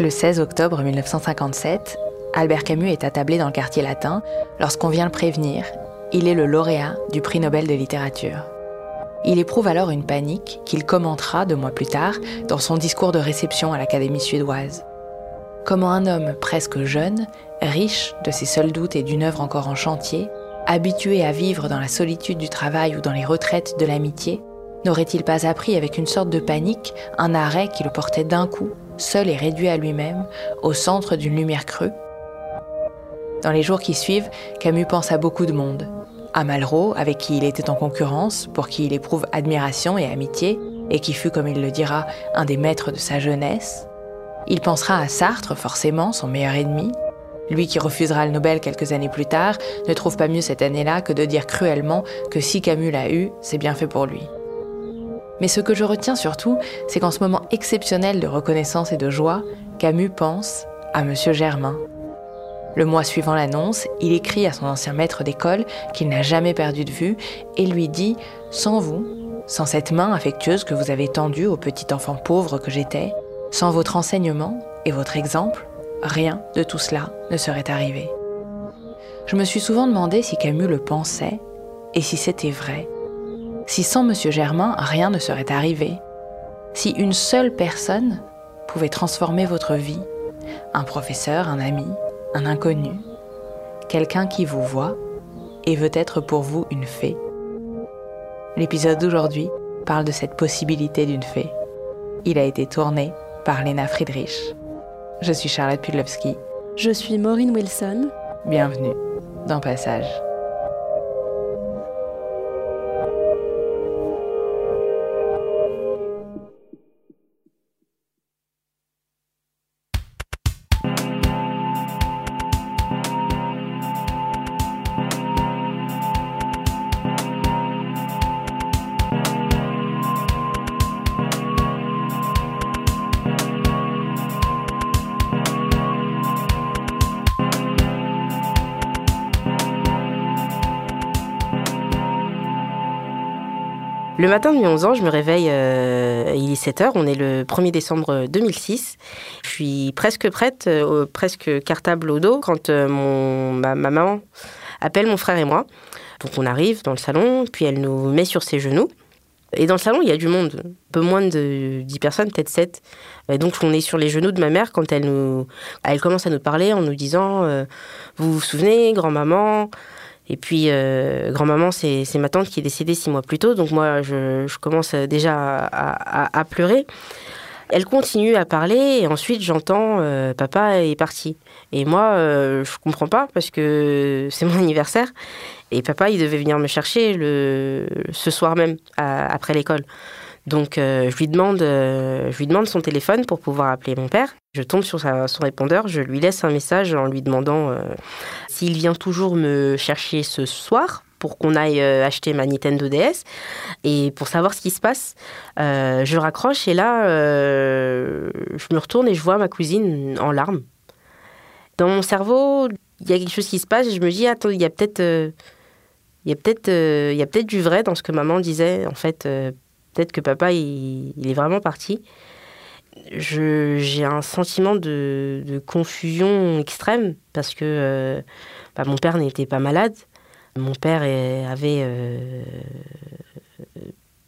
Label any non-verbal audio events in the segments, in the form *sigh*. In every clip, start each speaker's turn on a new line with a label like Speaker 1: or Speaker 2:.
Speaker 1: Le 16 octobre 1957, Albert Camus est attablé dans le quartier latin lorsqu'on vient le prévenir. Il est le lauréat du prix Nobel de littérature. Il éprouve alors une panique qu'il commentera deux mois plus tard dans son discours de réception à l'Académie suédoise. Comment un homme presque jeune, riche de ses seuls doutes et d'une œuvre encore en chantier, habitué à vivre dans la solitude du travail ou dans les retraites de l'amitié, n'aurait-il pas appris avec une sorte de panique un arrêt qui le portait d'un coup, seul et réduit à lui-même, au centre d'une lumière crue Dans les jours qui suivent, Camus pense à beaucoup de monde. À Malraux, avec qui il était en concurrence, pour qui il éprouve admiration et amitié, et qui fut, comme il le dira, un des maîtres de sa jeunesse. Il pensera à Sartre, forcément, son meilleur ennemi. Lui qui refusera le Nobel quelques années plus tard, ne trouve pas mieux cette année-là que de dire cruellement que si Camus l'a eu, c'est bien fait pour lui. Mais ce que je retiens surtout, c'est qu'en ce moment exceptionnel de reconnaissance et de joie, Camus pense à Monsieur Germain. Le mois suivant l'annonce, il écrit à son ancien maître d'école qu'il n'a jamais perdu de vue et lui dit Sans vous, sans cette main affectueuse que vous avez tendue au petit enfant pauvre que j'étais, sans votre enseignement et votre exemple, rien de tout cela ne serait arrivé. Je me suis souvent demandé si Camus le pensait et si c'était vrai si sans M. Germain, rien ne serait arrivé, si une seule personne pouvait transformer votre vie, un professeur, un ami, un inconnu, quelqu'un qui vous voit et veut être pour vous une fée. L'épisode d'aujourd'hui parle de cette possibilité d'une fée. Il a été tourné par Lena Friedrich. Je suis Charlotte Pudlowski.
Speaker 2: Je suis Maureen Wilson.
Speaker 1: Bienvenue dans Passage.
Speaker 3: Le matin de mes 11 ans, je me réveille, euh, il est 7 heures, on est le 1er décembre 2006. Je suis presque prête, euh, presque cartable au dos, quand euh, ma, maman appelle mon frère et moi. Donc on arrive dans le salon, puis elle nous met sur ses genoux. Et dans le salon, il y a du monde, un peu moins de 10 personnes, peut-être 7. Et donc on est sur les genoux de ma mère quand elle commence à nous parler en nous disant, vous vous souvenez, grand-maman, et puis, euh, grand-maman, c'est ma tante qui est décédée six mois plus tôt, donc moi, je, commence déjà à, pleurer. Elle continue à parler et ensuite j'entends euh, papa est parti. Et moi, euh, je comprends pas parce que c'est mon *laughs* anniversaire. Et papa, il devait venir me chercher le, ce soir même, après l'école. Donc je, lui demande, je lui demande son téléphone pour pouvoir appeler mon père. Je tombe sur son répondeur, je lui laisse un message en lui demandant s'il vient toujours me chercher ce soir pour qu'on aille euh, acheter ma Nintendo DS et pour savoir ce qui se passe. Euh, je raccroche et là, euh, je me retourne et je vois ma cousine en larmes. Dans mon cerveau, il y a quelque chose qui se passe et je me dis, attends, il y a peut-être... peut-être du vrai dans ce que maman disait. En fait, peut-être que papa, il, est vraiment parti. J'ai un sentiment de, confusion extrême parce que bah, mon père n'était pas malade. Mon père avait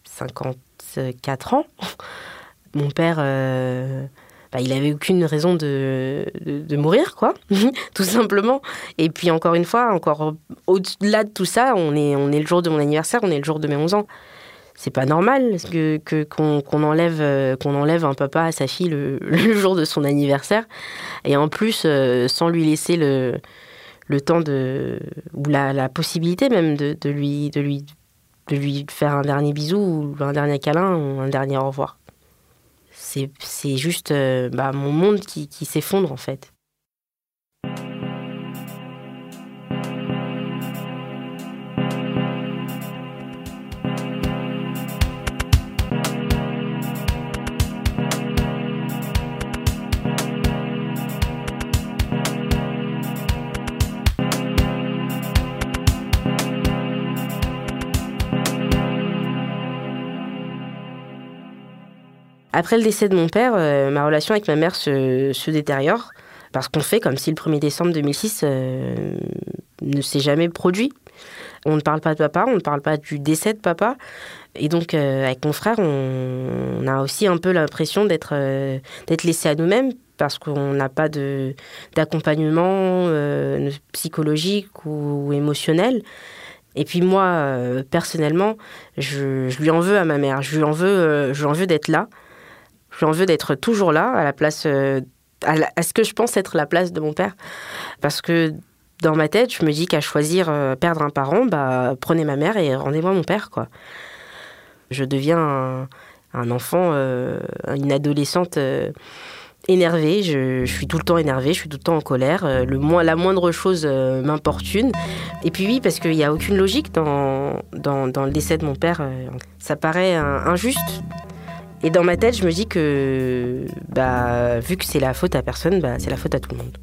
Speaker 3: 54 euh, ans. *laughs* Mon père, euh, bah, il n'avait aucune raison de, de, mourir, quoi, *laughs* tout simplement. Et puis encore une fois, encore au-delà de tout ça, on est, on est le jour de mon anniversaire, on est le jour de mes 11 ans. C'est pas normal que qu'on enlève euh, qu'on enlève un papa à sa fille le, *laughs* jour de son anniversaire et en plus sans lui laisser le temps de ou la, possibilité même de, lui faire un dernier bisou ou un dernier câlin ou un dernier au revoir. C'est juste euh, bah, mon monde qui s'effondre en fait. Après le décès de mon père, euh, ma relation avec ma mère se, détériore parce qu'on fait comme si le 1er décembre 2006 euh, ne s'est jamais produit. On ne parle pas de papa, on ne parle pas du décès de papa. Et donc, euh, avec mon frère, on, a aussi un peu l'impression d'être laissé à nous-mêmes parce qu'on n'a pas d'accompagnement psychologique ou, émotionnel. Et puis moi, personnellement, je, je, lui en veux à ma mère. Je lui en veux, je lui en veux d'être là. J'ai envie d'être toujours là, à la place, euh, à, ce que je pense être la place de mon père. Parce que dans ma tête, je me dis qu'à choisir euh, perdre un parent, bah, prenez ma mère et rendez-moi mon père, quoi. Je deviens un, enfant, euh, une adolescente énervée. Je, suis tout le temps énervée, je suis tout le temps en colère. Le la moindre chose m'importune. Et puis oui, parce qu'il n'y a aucune logique dans, dans, le décès de mon père. ça paraît injuste et dans ma tête, je me dis que, bah, vu que c'est la faute à personne, bah, c'est la faute à tout le monde.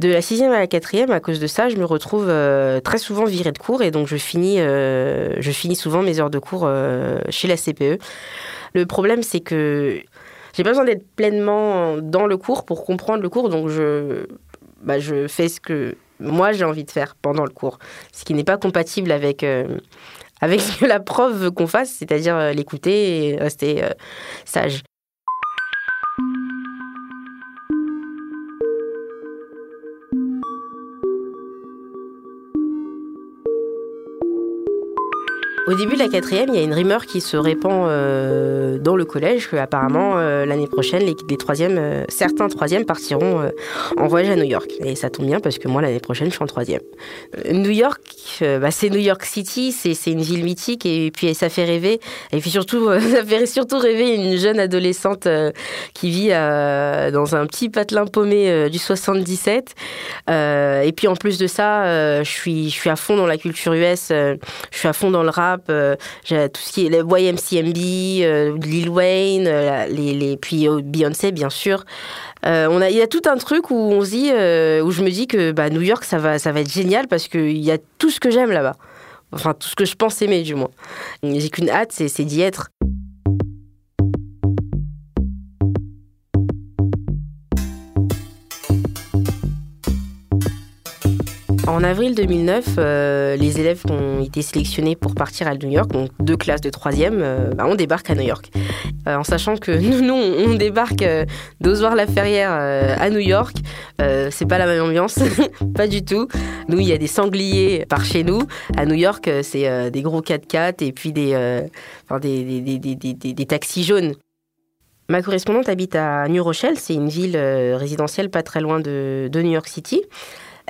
Speaker 3: De la sixième à la quatrième, à cause de ça, je me retrouve euh, très souvent virée de cours et donc je finis, euh, je finis souvent mes heures de cours euh, chez la CPE. Le problème, c'est que j'ai pas besoin d'être pleinement dans le cours pour comprendre le cours, donc je, bah, je fais ce que moi j'ai envie de faire pendant le cours, ce qui n'est pas compatible avec avec ce *laughs* que la prof veut qu'on fasse, c'est-à-dire l'écouter et rester sage. Au début de la quatrième, il y a une rumeur qui se répand euh, dans le collège que apparemment euh, l'année prochaine, les, troisièmes, euh, certains troisièmes partiront en voyage à New York. Et ça tombe bien parce que moi l'année prochaine, je suis en troisième. New York, bah, c'est New York City, c'est une ville mythique et puis ça fait rêver. Et puis surtout, *laughs* ça fait surtout rêver une jeune adolescente qui vit dans un petit patelin paumé du 77. et puis en plus de ça, je suis, je suis à fond dans la culture US, je suis à fond dans le rap euh, tout ce qui est le YMCMB, euh, Lil Wayne, euh, les, les, puis Beyoncé bien sûr. on a, il y a tout un truc où on se dit, où je me dis que bah, New York ça va, ça va être génial parce qu'il y a tout ce que j'aime là-bas. Enfin, tout ce que je pense aimer du moins. J'ai qu'une hâte, c'est d'y être. En avril 2009, euh, les élèves qui ont été sélectionnés pour partir à New York, donc deux classes de troisième, euh, bah, on débarque à New York. Euh, en sachant que *laughs* nous, nous on débarque d'Ozoir-la-Ferrière à New York, c'est pas la même ambiance, *laughs* pas du tout. Nous, il y a des sangliers par chez nous. À New York, c'est des gros 4x4 et puis des, des, des, des, des taxis jaunes. Ma correspondante habite à New Rochelle, c'est une ville résidentielle pas très loin de New York City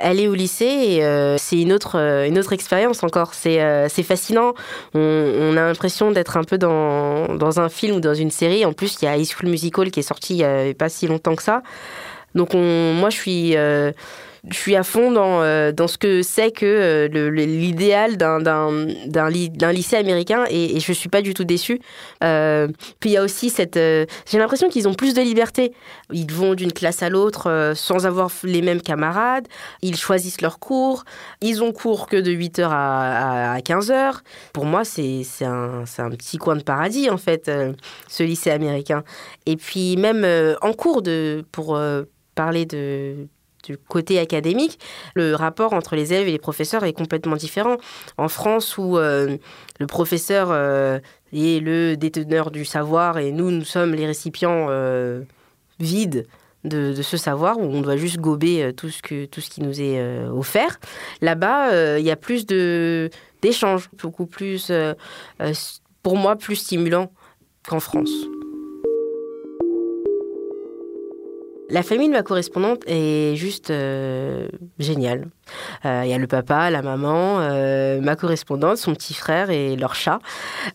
Speaker 3: aller au lycée, euh, c'est une autre, euh, une autre expérience encore. C'est, euh, fascinant. On, a l'impression d'être un peu dans, dans un film ou dans une série. En plus, il y a High School Musical qui est sorti il n'y a pas si longtemps que ça. Donc on, moi, je suis je suis à fond dans, euh, dans ce que c'est que euh, l'idéal d'un lycée américain et, je ne suis pas du tout déçue. Euh, puis il y a aussi cette... J'ai l'impression qu'ils ont plus de liberté. Ils vont d'une classe à l'autre sans avoir les mêmes camarades. Ils choisissent leurs cours. Ils ont cours que de 8h à, à 15h. Pour moi, c'est un, un, petit coin de paradis, en fait, ce lycée américain. Et puis même en cours, de, pour parler de du côté académique, le rapport entre les élèves et les professeurs est complètement différent. En France, où euh, le professeur euh, est le déteneur du savoir et nous, nous sommes les récipients euh, vides de, ce savoir, où on doit juste gober tout ce, qui nous est offert. Là-bas, il y a plus d'échanges, beaucoup plus, pour moi, plus stimulant qu'en France. La famille de ma correspondante est juste euh, géniale. Euh, il y a le papa, la maman, euh, ma correspondante, son petit frère et leur chat.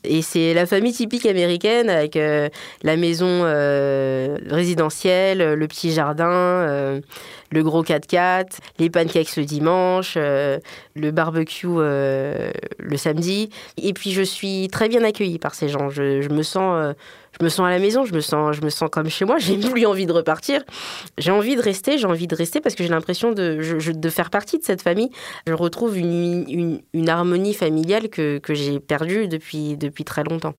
Speaker 3: Et c'est la famille typique américaine avec la maison résidentielle, le petit jardin, le gros 4x4, les pancakes le dimanche, le barbecue le samedi. Et puis je suis très bien accueillie par ces gens. Je, me sens je me sens à la maison, je me sens, je me sens comme chez moi, j'ai plus envie de repartir. J'ai envie de rester, j'ai envie de rester parce que j'ai l'impression de, de, faire partie de cette famille. Je retrouve une, une, harmonie familiale que, que j'ai perdue depuis, depuis très longtemps.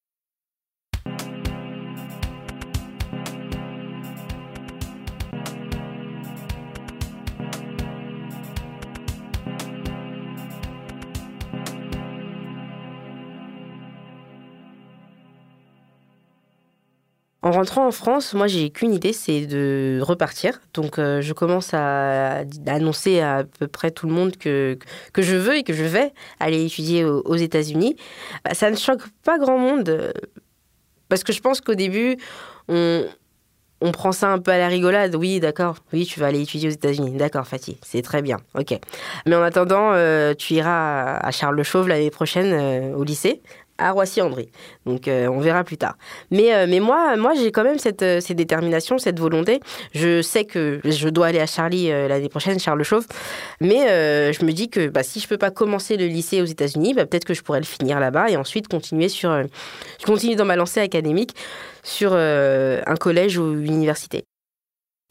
Speaker 3: En rentrant en France, moi j'ai qu'une idée, c'est de repartir. Donc euh, je commence à, annoncer à, peu près tout le monde que, que je veux et que je vais aller étudier aux, États-Unis. Bah, ça ne choque pas grand monde euh, parce que je pense qu'au début, on, on prend ça un peu à la rigolade. Oui, d'accord. Oui, tu vas aller étudier aux États-Unis. D'accord, Fatih. C'est très bien. OK. Mais en attendant, euh, tu iras à Charles Le Chauve l'année prochaine au lycée à Roissy-en-Brie. Donc euh, on verra plus tard. Mais, euh, mais moi, moi j'ai quand même cette, euh, cette, détermination, cette volonté. Je sais que je dois aller à Charlie l'année prochaine, Charles Chauve. Mais je me dis que bah, si je peux pas commencer le lycée aux États-Unis, bah, peut-être que je pourrais le finir là-bas et ensuite continuer sur. dans ma lancée académique sur un collège ou une université.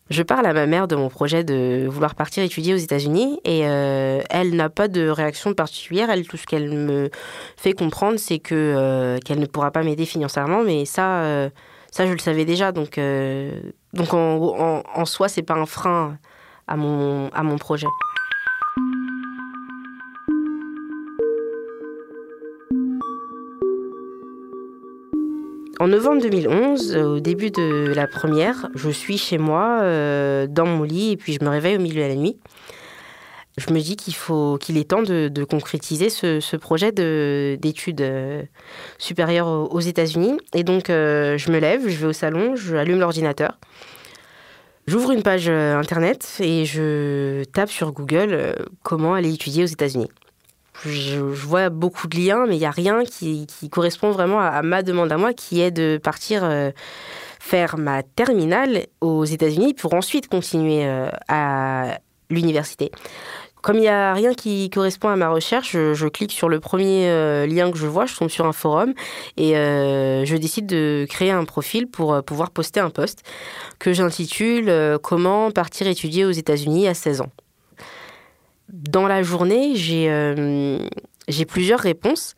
Speaker 3: Je parle à ma mère de mon projet de vouloir partir étudier aux États-Unis et euh, elle n'a pas de réaction particulière. Elle, tout ce qu'elle me fait comprendre, c'est que euh, qu'elle ne pourra pas m'aider financièrement, mais ça, euh, ça je le savais déjà. Donc, donc en, en, en soi, c'est pas un frein à mon à mon projet. En novembre 2011, au début de la première, je suis chez moi, euh, dans mon lit, et puis je me réveille au milieu de la nuit. Je me dis qu'il faut, qu'il est temps de, concrétiser ce, projet d'études euh, supérieures aux, États-Unis. Et donc, euh, je me lève, je vais au salon, je allume l'ordinateur. J'ouvre une page internet et je tape sur Google comment aller étudier aux États-Unis je, vois beaucoup de liens, mais il n'y a rien qui, correspond vraiment à, ma demande à moi, qui est de partir euh, faire ma terminale aux États-Unis pour ensuite continuer euh, à l'université. Comme il n'y a rien qui correspond à ma recherche, je, clique sur le premier euh, lien que je vois, je tombe sur un forum et je décide de créer un profil pour pouvoir poster un post que j'intitule Comment partir étudier aux États-Unis à 16 ans dans la journée, j'ai euh, plusieurs réponses.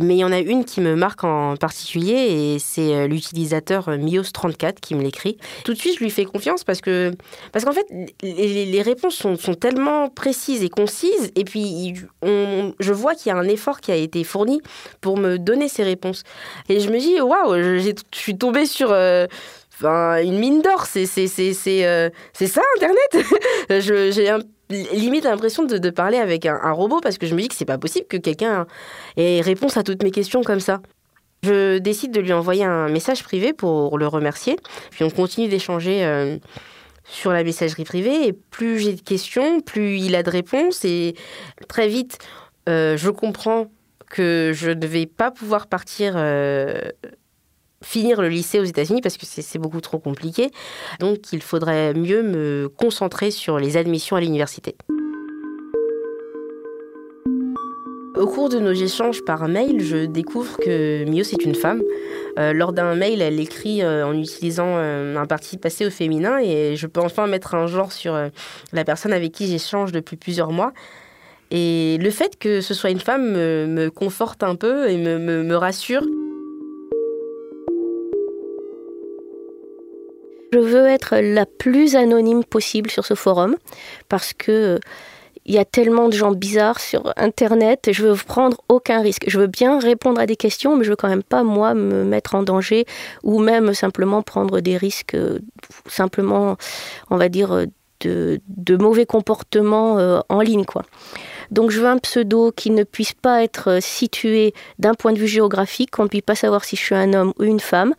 Speaker 3: Mais il y en a une qui me marque en particulier et c'est euh, l'utilisateur Mios34 qui me l'écrit. Tout de suite, je lui fais confiance parce que parce qu'en fait, les, réponses sont, sont, tellement précises et concises et puis je vois qu'il y a un effort qui a été fourni pour me donner ces réponses. Et je me dis, waouh, je suis tombée sur... Euh, une mine d'or, c'est c'est euh, ça Internet? *laughs* J'ai limite l'impression de, parler avec un, robot parce que je me dis que c'est pas possible que quelqu'un ait réponse à toutes mes questions comme ça. Je décide de lui envoyer un message privé pour le remercier. Puis on continue d'échanger euh, sur la messagerie privée. Et plus j'ai de questions, plus il a de réponses. Et très vite, euh, je comprends que je ne vais pas pouvoir partir euh, finir le lycée aux États-Unis parce que c'est beaucoup trop compliqué. Donc il faudrait mieux me concentrer sur les admissions à l'université. Au cours de nos échanges par mail, je découvre que Mio c'est une femme. Euh, lors d'un mail, elle écrit euh, en utilisant euh, un participe passé au féminin et je peux enfin mettre un genre sur la personne avec qui j'échange depuis plusieurs mois. Et le fait que ce soit une femme me, conforte un peu et me rassure.
Speaker 4: Je veux être la plus anonyme possible sur ce forum parce que il y a tellement de gens bizarres sur Internet. Je veux prendre aucun risque. Je veux bien répondre à des questions, mais je veux quand même pas moi me mettre en danger ou même simplement prendre des risques, euh, simplement, on va dire, de, de mauvais comportements euh, en ligne, quoi. Donc je veux un pseudo qui ne puisse pas être situé d'un point de vue géographique, qu'on ne puisse pas savoir si je suis un homme ou une femme,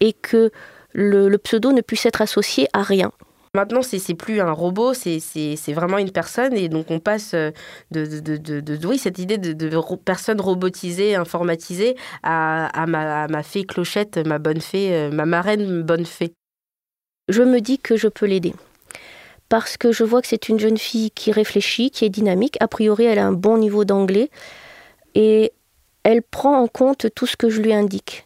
Speaker 4: et que le, pseudo ne puisse être associé à rien.
Speaker 3: Maintenant, c'est plus un robot, c'est vraiment une personne. Et donc, on passe de, de, de, de oui, cette idée de, personne robotisée, informatisée, à, à, ma, à, ma, fée clochette, ma bonne fée, euh, ma marraine bonne fée.
Speaker 4: Je me dis que je peux l'aider. Parce que je vois que c'est une jeune fille qui réfléchit, qui est dynamique. A priori, elle a un bon niveau d'anglais. Et elle prend en compte tout ce que je lui indique.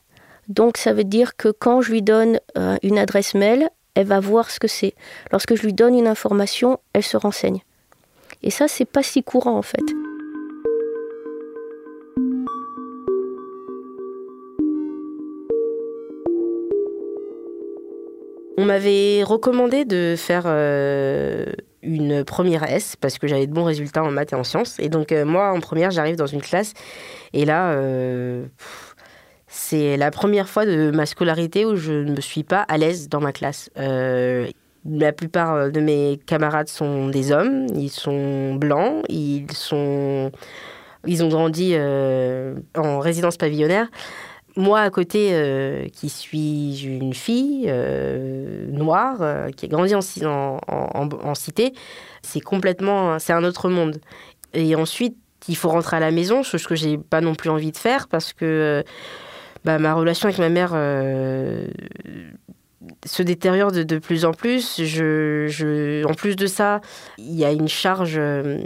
Speaker 4: Donc ça veut dire que quand je lui donne euh, une adresse mail, elle va voir ce que c'est. Lorsque je lui donne une information, elle se renseigne. Et ça, c'est pas si courant en fait.
Speaker 3: On m'avait recommandé de faire euh, une première S parce que j'avais de bons résultats en maths et en sciences. Et donc euh, moi, en première, j'arrive dans une classe et là, c'est la première fois de ma scolarité où je ne me suis pas à l'aise dans ma classe. Euh, la plupart de mes camarades sont des hommes, ils sont blancs, ils sont, ils ont grandi euh, en résidence pavillonnaire. Moi, à côté, euh, qui suis une fille noire, qui a grandi en, en, en cité, c'est complètement, c'est un autre monde. Et ensuite, il faut rentrer à la maison, chose que j'ai pas non plus envie de faire parce que bah, ma relation avec ma mère euh, se détériore de, plus en plus. En plus de ça, il y a une charge euh,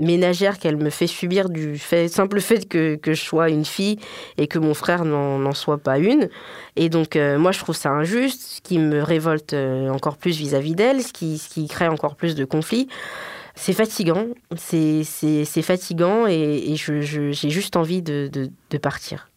Speaker 3: ménagère qu'elle me fait subir du simple fait que, je sois une fille et que mon frère n'en soit pas une. Et donc, euh, moi, je trouve ça injuste, ce qui me révolte encore plus vis-à-vis d'elle, ce qui, crée encore plus de conflits. C'est fatigant, c'est fatigant et, j'ai juste envie de partir.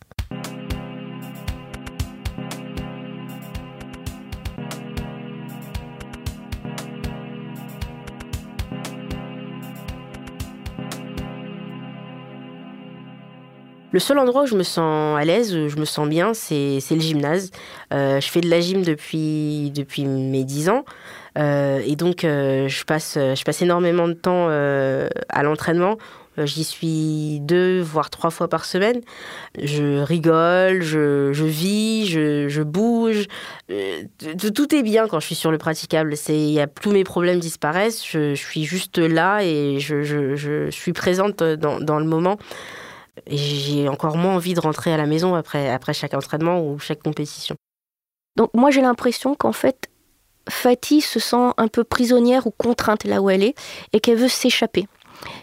Speaker 3: Le seul endroit où je me sens à l'aise, où je me sens bien, c'est le gymnase. Euh, je fais de la gym depuis, mes 10 ans. Euh, et donc, euh, je, passe, énormément de temps à l'entraînement. J'y suis deux, voire trois fois par semaine. Je rigole, je, vis, je, bouge. tout est bien quand je suis sur le praticable. Tous mes problèmes disparaissent. Je, suis juste là et je, suis présente dans le moment j'ai encore moins envie de rentrer à la maison après, après chaque entraînement ou chaque compétition.
Speaker 4: Donc moi j'ai l'impression qu'en fait, Fatih se sent un peu prisonnière ou contrainte là où elle est et qu'elle veut s'échapper,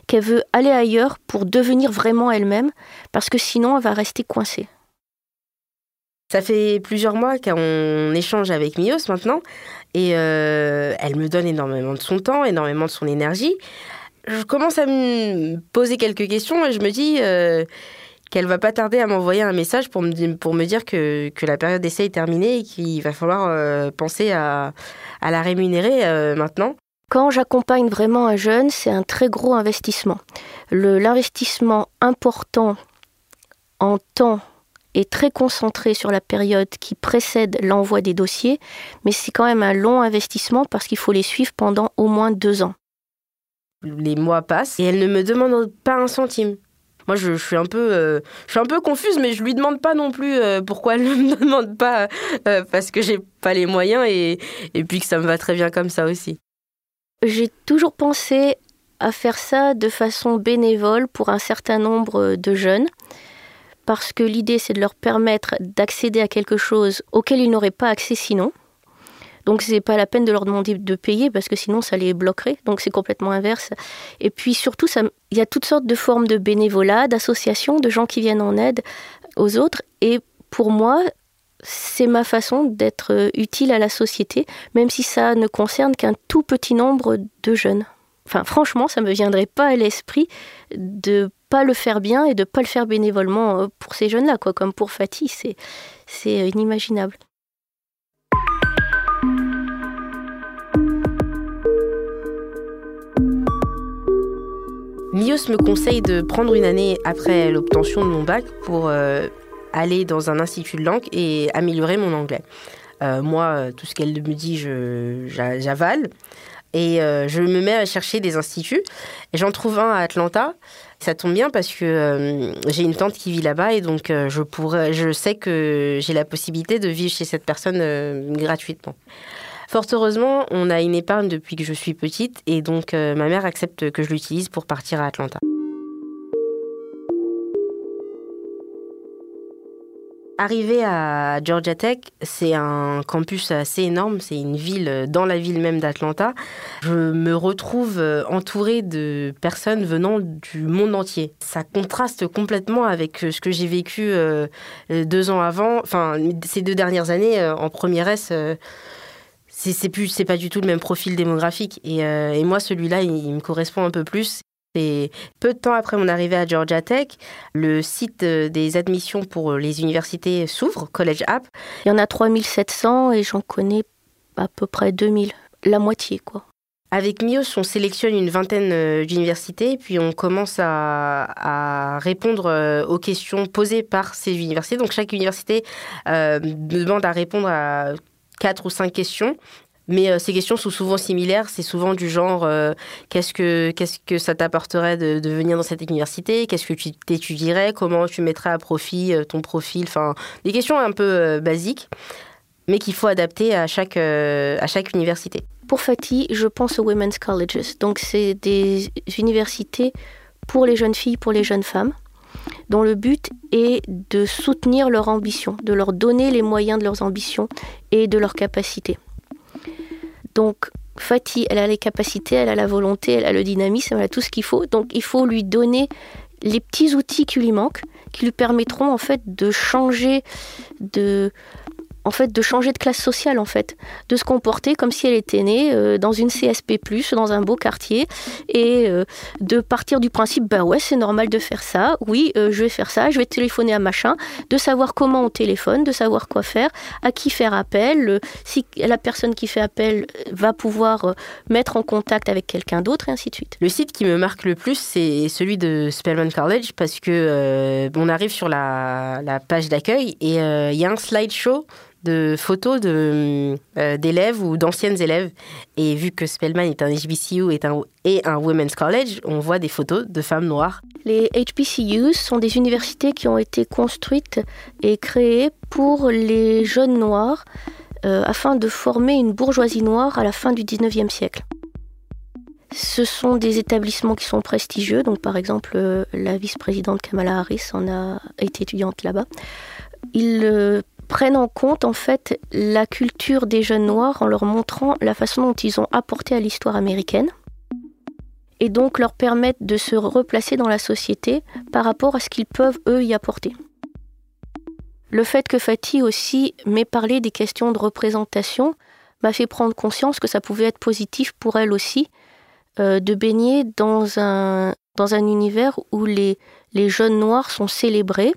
Speaker 4: qu'elle veut aller ailleurs pour devenir vraiment elle-même parce que sinon elle va rester coincée.
Speaker 3: Ça fait plusieurs mois qu'on échange avec Mios maintenant et euh, elle me donne énormément de son temps, énormément de son énergie je commence à me poser quelques questions et je me dis, euh, qu'elle va pas tarder à m'envoyer un message pour me, pour me dire que, que la période d'essai est terminée et qu'il va falloir penser à, à, la rémunérer maintenant.
Speaker 4: Quand j'accompagne vraiment un jeune, c'est un très gros investissement. L'investissement important en temps est très concentré sur la période qui précède l'envoi des dossiers, mais c'est quand même un long investissement parce qu'il faut les suivre pendant au moins deux ans.
Speaker 3: Les mois passent et elle ne me demande pas un centime. Moi, je, suis un peu, euh, je suis un peu confuse, mais je lui demande pas non plus euh, pourquoi elle *laughs* ne me demande pas euh, parce que j'ai pas les moyens et, et puis que ça me va très bien comme ça aussi.
Speaker 4: J'ai toujours pensé à faire ça de façon bénévole pour un certain nombre de jeunes, parce que l'idée c'est de leur permettre d'accéder à quelque chose auquel ils n'auraient pas accès sinon. Donc c'est pas la peine de leur demander de payer parce que sinon ça les bloquerait. Donc c'est complètement inverse. Et puis surtout, il y a toutes sortes de formes de bénévolat, d'associations, de gens qui viennent en aide aux autres. Et pour moi, c'est ma façon d'être euh, utile à la société, même si ça ne concerne qu'un tout petit nombre de jeunes. Enfin, franchement, ça ne me viendrait pas à l'esprit de pas le faire bien et de pas le faire bénévolement euh, pour ces jeunes-là, quoi. Comme pour Fatih, c'est c'est inimaginable.
Speaker 3: Mios me conseille de prendre une année après l'obtention de mon bac pour euh, aller dans un institut de langue et améliorer mon anglais. Euh, moi, tout ce qu'elle me dit, j'avale. Et euh, je me mets à chercher des instituts. Et j'en trouve un à Atlanta. Ça tombe bien parce que euh, j'ai une tante qui vit là-bas et donc je, pourrais, je sais que j'ai la possibilité de vivre chez cette personne gratuitement. Fort heureusement, on a une épargne depuis que je suis petite et donc ma mère accepte que je l'utilise pour partir à Atlanta. Arriver à Georgia Tech, c'est un campus assez énorme, c'est une ville dans la ville même d'Atlanta. Je me retrouve entourée de personnes venant du monde entier. Ça contraste complètement avec ce que j'ai vécu euh, deux ans avant, enfin ces deux dernières années euh, en première S. Euh, c'est plus c'est pas du tout le même profil démographique et, et moi celui-là il, me correspond un peu plus et peu de temps après mon arrivée à Georgia Tech, le site euh, des admissions pour euh, les universités s'ouvre, College App.
Speaker 4: Il y en a 3700 et j'en connais à peu près 2000, la moitié quoi.
Speaker 3: Avec MIOS, on sélectionne une vingtaine euh, d'universités, puis on commence à, répondre aux questions posées par ces universités. Donc chaque université demande à répondre à quatre ou cinq questions mais euh, ces questions sont souvent similaires. C'est souvent du genre euh, qu'est-ce que qu'est-ce que ça t'apporterait de, venir dans cette université? Qu'est-ce que tu t'étudierais? Comment tu mettrais à profit euh, ton profil? Enfin, des questions un peu basiques, mais qu'il faut adapter à chaque à chaque université.
Speaker 4: Pour Fatih, je pense aux women's colleges. Donc, c'est des universités pour les jeunes filles, pour les jeunes femmes dont le but est de soutenir leur ambition, de leur donner les moyens de leurs ambitions et de leurs capacités. Donc, Fatih, elle a les capacités, elle a la volonté, elle a le dynamisme, elle a tout ce qu'il faut. Donc, il faut lui donner les petits outils qui lui manquent, qui lui permettront en fait de changer de en fait de changer de classe sociale en fait, de se comporter comme si elle était née euh, dans une CSP+, dans un beau quartier et euh, de partir du principe bah ouais, c'est normal de faire ça. Oui, euh, je vais faire ça, je vais téléphoner à machin, de savoir comment on téléphone, de savoir quoi faire, à qui faire appel, si la personne qui fait appel va pouvoir mettre en contact avec quelqu'un d'autre et ainsi de suite.
Speaker 3: Le site qui me marque le plus, c'est celui de Spellman College parce que on arrive sur la, la page d'accueil et il y a un slideshow de photos euh, d'élèves ou d'anciennes élèves. Et vu que Spellman est un HBCU et un, et un Women's College, on voit des photos de femmes noires.
Speaker 4: Les HBCUs sont des universités qui ont été construites et créées pour les jeunes noirs euh, afin de former une bourgeoisie noire à la fin du 19e siècle. Ce sont des établissements qui sont prestigieux, donc par exemple euh, la vice-présidente Kamala Harris en a été étudiante là-bas. Ils prennent en compte en fait la culture des jeunes noirs en leur montrant la façon dont ils ont apporté à l'histoire américaine et donc leur permettent de se replacer dans la société par rapport à ce qu'ils peuvent eux y apporter. Le fait que Fatih aussi m'ait parlé des questions de représentation m'a fait prendre conscience que ça pouvait être positif pour elle aussi euh, de baigner dans un, dans un univers où les, les jeunes noirs sont célébrés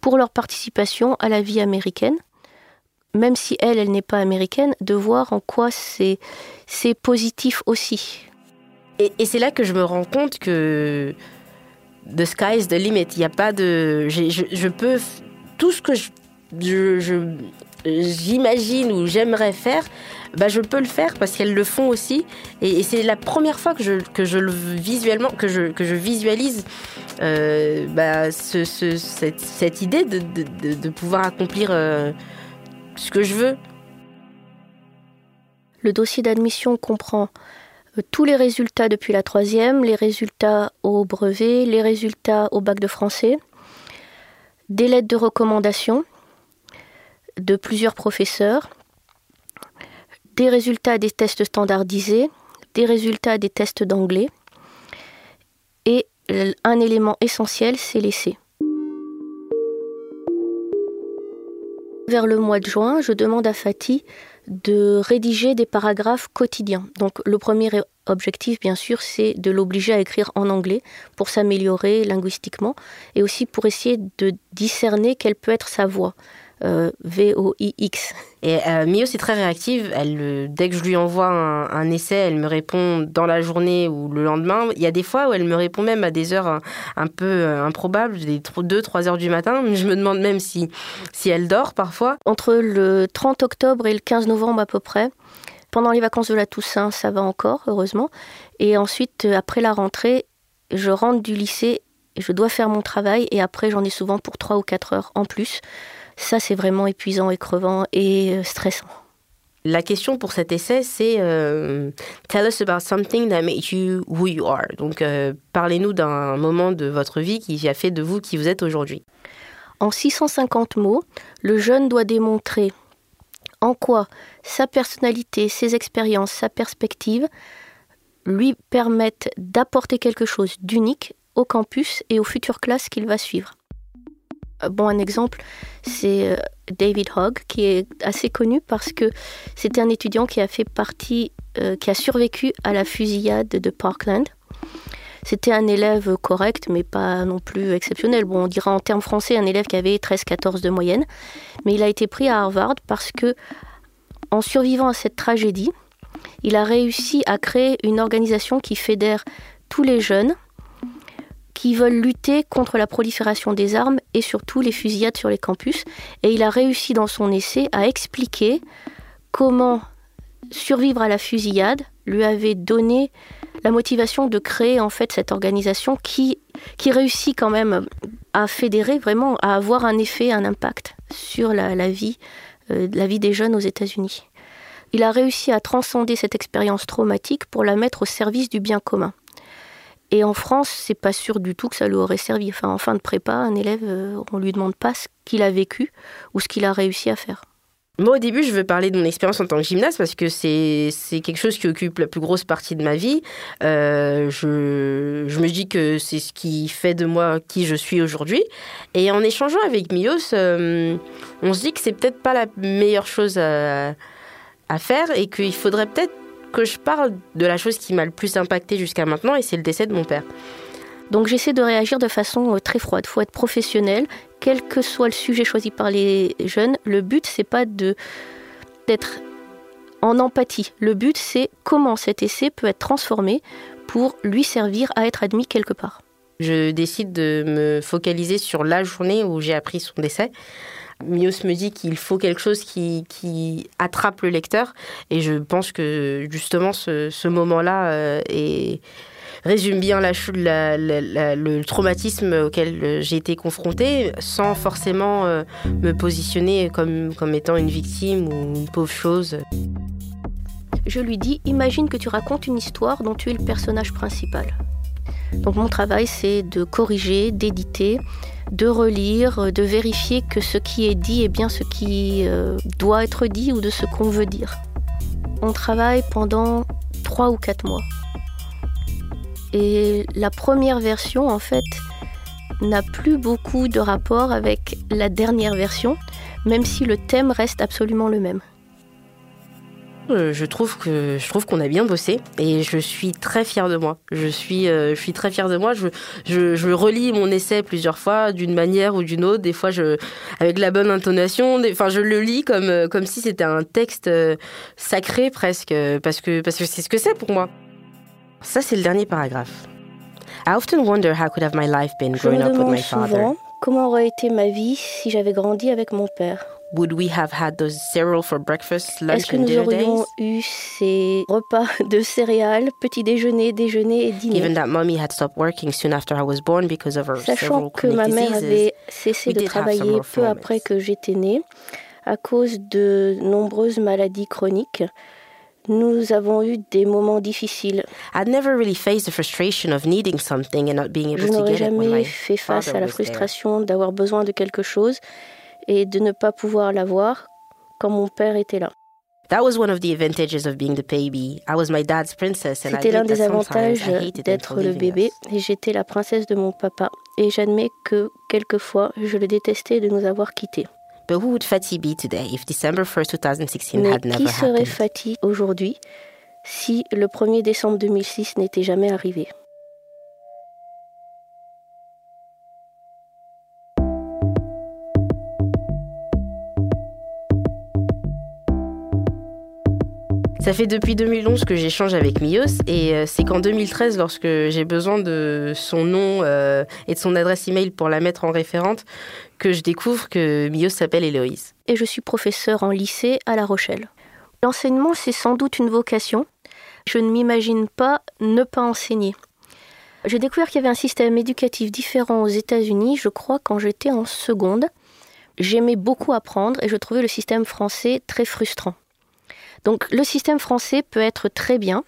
Speaker 4: pour leur participation à la vie américaine, même si elle, elle n'est pas américaine, de voir en quoi c'est positif aussi.
Speaker 3: Et, c'est là que je me rends compte que the sky is the limit. Il n'y a pas de. Je, peux. Tout ce que j'imagine ou j'aimerais faire, bah, je peux le faire parce qu'elles le font aussi. Et, c'est la première fois que je, que je le visuellement, que je, que je visualise euh, bah, ce, ce, cette, cette, idée de, de, de, pouvoir accomplir euh, ce que je veux.
Speaker 4: Le dossier d'admission comprend euh, tous les résultats depuis la troisième, les résultats au brevet, les résultats au bac de français, des lettres de recommandation de plusieurs professeurs, des résultats des tests standardisés, des résultats des tests d'anglais, et un élément essentiel, c'est l'essai. Vers le mois de juin, je demande à Fatih de rédiger des paragraphes quotidiens. Donc le premier objectif, bien sûr, c'est de l'obliger à écrire en anglais pour s'améliorer linguistiquement et aussi pour essayer de discerner quelle peut être sa voix. Euh, V-O-I-X.
Speaker 3: Et euh, Mio, c'est très réactive. Elle, dès que je lui envoie un, essai, elle me répond dans la journée ou le lendemain. Il y a des fois où elle me répond même à des heures un, peu euh, improbables, des 2-3 heures du matin. Je me demande même si, si elle dort parfois.
Speaker 4: Entre le 30 octobre et le 15 novembre à peu près, pendant les vacances de la Toussaint, ça va encore, heureusement. Et ensuite, après la rentrée, je rentre du lycée et je dois faire mon travail. Et après, j'en ai souvent pour 3 ou 4 heures en plus. Ça, c'est vraiment épuisant et crevant et euh, stressant.
Speaker 3: La question pour cet essai, c'est euh, Tell us about something that made you who you are. Donc, euh, parlez-nous d'un moment de votre vie qui a fait de vous qui vous êtes aujourd'hui.
Speaker 4: En 650 mots, le jeune doit démontrer en quoi sa personnalité, ses expériences, sa perspective lui permettent d'apporter quelque chose d'unique au campus et aux futures classes qu'il va suivre. Euh, bon, un exemple, c'est euh, David Hogg, qui est assez connu parce que c'était un étudiant qui a fait partie, euh, qui a survécu à la fusillade de Parkland. C'était un élève correct, mais pas non plus exceptionnel. Bon, on dirait en termes français un élève qui avait 13-14 de moyenne. Mais il a été pris à Harvard parce que, en survivant à cette tragédie, il a réussi à créer une organisation qui fédère tous les jeunes qui veulent lutter contre la prolifération des armes et surtout les fusillades sur les campus. Et il a réussi dans son essai à expliquer comment survivre à la fusillade lui avait donné la motivation de créer en fait cette organisation qui, réussit quand même à fédérer vraiment, à avoir un effet, un impact sur la, vie, euh, la vie des jeunes aux États-Unis. Il a réussi à transcender cette expérience traumatique pour la mettre au service du bien commun. Et en France, c'est pas sûr du tout que ça lui aurait servi. Enfin, en fin de prépa, un élève, euh, on lui demande pas ce qu'il a vécu ou ce qu'il a réussi à faire.
Speaker 3: Moi, au début, je veux parler de mon expérience en tant que gymnaste parce que c'est quelque chose qui occupe la plus grosse partie de ma vie. Euh, je, je, me dis que c'est ce qui fait de moi qui je suis aujourd'hui. Et en échangeant avec Mios, euh, on se dit que c'est peut-être pas la meilleure chose à, à faire et qu'il faudrait peut-être que je parle de la chose qui m'a le plus impacté jusqu'à maintenant, et c'est le décès de mon père.
Speaker 4: Donc j'essaie de réagir de façon euh, très froide. Il faut être professionnel, quel que soit le sujet choisi par les jeunes. Le but, c'est pas de d'être en empathie. Le but, c'est comment cet essai peut être transformé pour lui servir à être admis quelque part.
Speaker 3: Je décide de me focaliser sur la journée où j'ai appris son décès. Mios me dit qu'il faut quelque chose qui, qui, attrape le lecteur. Et je pense que justement, ce, moment-là euh, résume bien la, le traumatisme auquel j'ai été confrontée, sans forcément euh, me positionner comme, comme étant une victime ou une pauvre chose.
Speaker 4: Je lui dis, imagine que tu racontes une histoire dont tu es le personnage principal. Donc mon travail, c'est de corriger, d'éditer, de relire, de vérifier que ce qui est dit est bien ce qui euh, doit être dit ou de ce qu'on veut dire. On travaille pendant trois ou quatre mois. Et la première version, en fait, n'a plus beaucoup de rapport avec la dernière version, même si le thème reste absolument le même.
Speaker 3: Euh, je trouve que je trouve qu'on a bien bossé et je suis très fière de moi. Je suis euh, je suis très fière de moi. Je, je, je relis mon essai plusieurs fois d'une manière ou d'une autre. Des fois je avec la bonne intonation. enfin je le lis comme euh, comme si c'était un texte sacré presque parce que parce que c'est ce que c'est pour moi. Ça c'est le dernier paragraphe. I often wonder how could have my life been growing up with my father. Souvent,
Speaker 4: comment aurait été ma vie si j'avais grandi avec mon père.
Speaker 3: Would we have had those cereal for breakfast, lunch
Speaker 4: Est-ce que nous aurions eu ces repas de céréales, petit déjeuner, déjeuner et dîner?
Speaker 3: Given that mommy had stopped working soon after I was born because of her
Speaker 4: Sachant que ma mère avait cessé de travailler peu après que j'étais née à cause de nombreuses maladies chroniques, nous avons eu des moments difficiles.
Speaker 3: I'd never really faced the frustration of needing something and not being able
Speaker 4: Je n'aurais jamais fait face à la frustration d'avoir besoin de quelque chose et de ne pas pouvoir l'avoir quand mon père était là. C'était l'un des avantages d'être le bébé et j'étais la princesse de mon papa. Et j'admets que quelquefois je le détestais de nous avoir quittés.
Speaker 3: But who would Fatih be today if December 1st, 2016
Speaker 4: Mais
Speaker 3: had never
Speaker 4: qui serait Fatih aujourd'hui si le 1er décembre 2006 n'était jamais arrivé?
Speaker 3: Ça fait depuis 2011 que j'échange avec Mios et euh, c'est qu'en 2013, lorsque j'ai besoin de son nom euh, et de son adresse email pour la mettre en référente, que je découvre que Mios s'appelle Héloïse.
Speaker 4: Et je suis professeur en lycée à La Rochelle. L'enseignement, c'est sans doute une vocation. Je ne m'imagine pas ne pas enseigner. J'ai découvert qu'il y avait un système éducatif différent aux États-Unis, je crois, quand j'étais en seconde. J'aimais beaucoup apprendre et je trouvais le système français très frustrant. Donc le système français peut être très bien,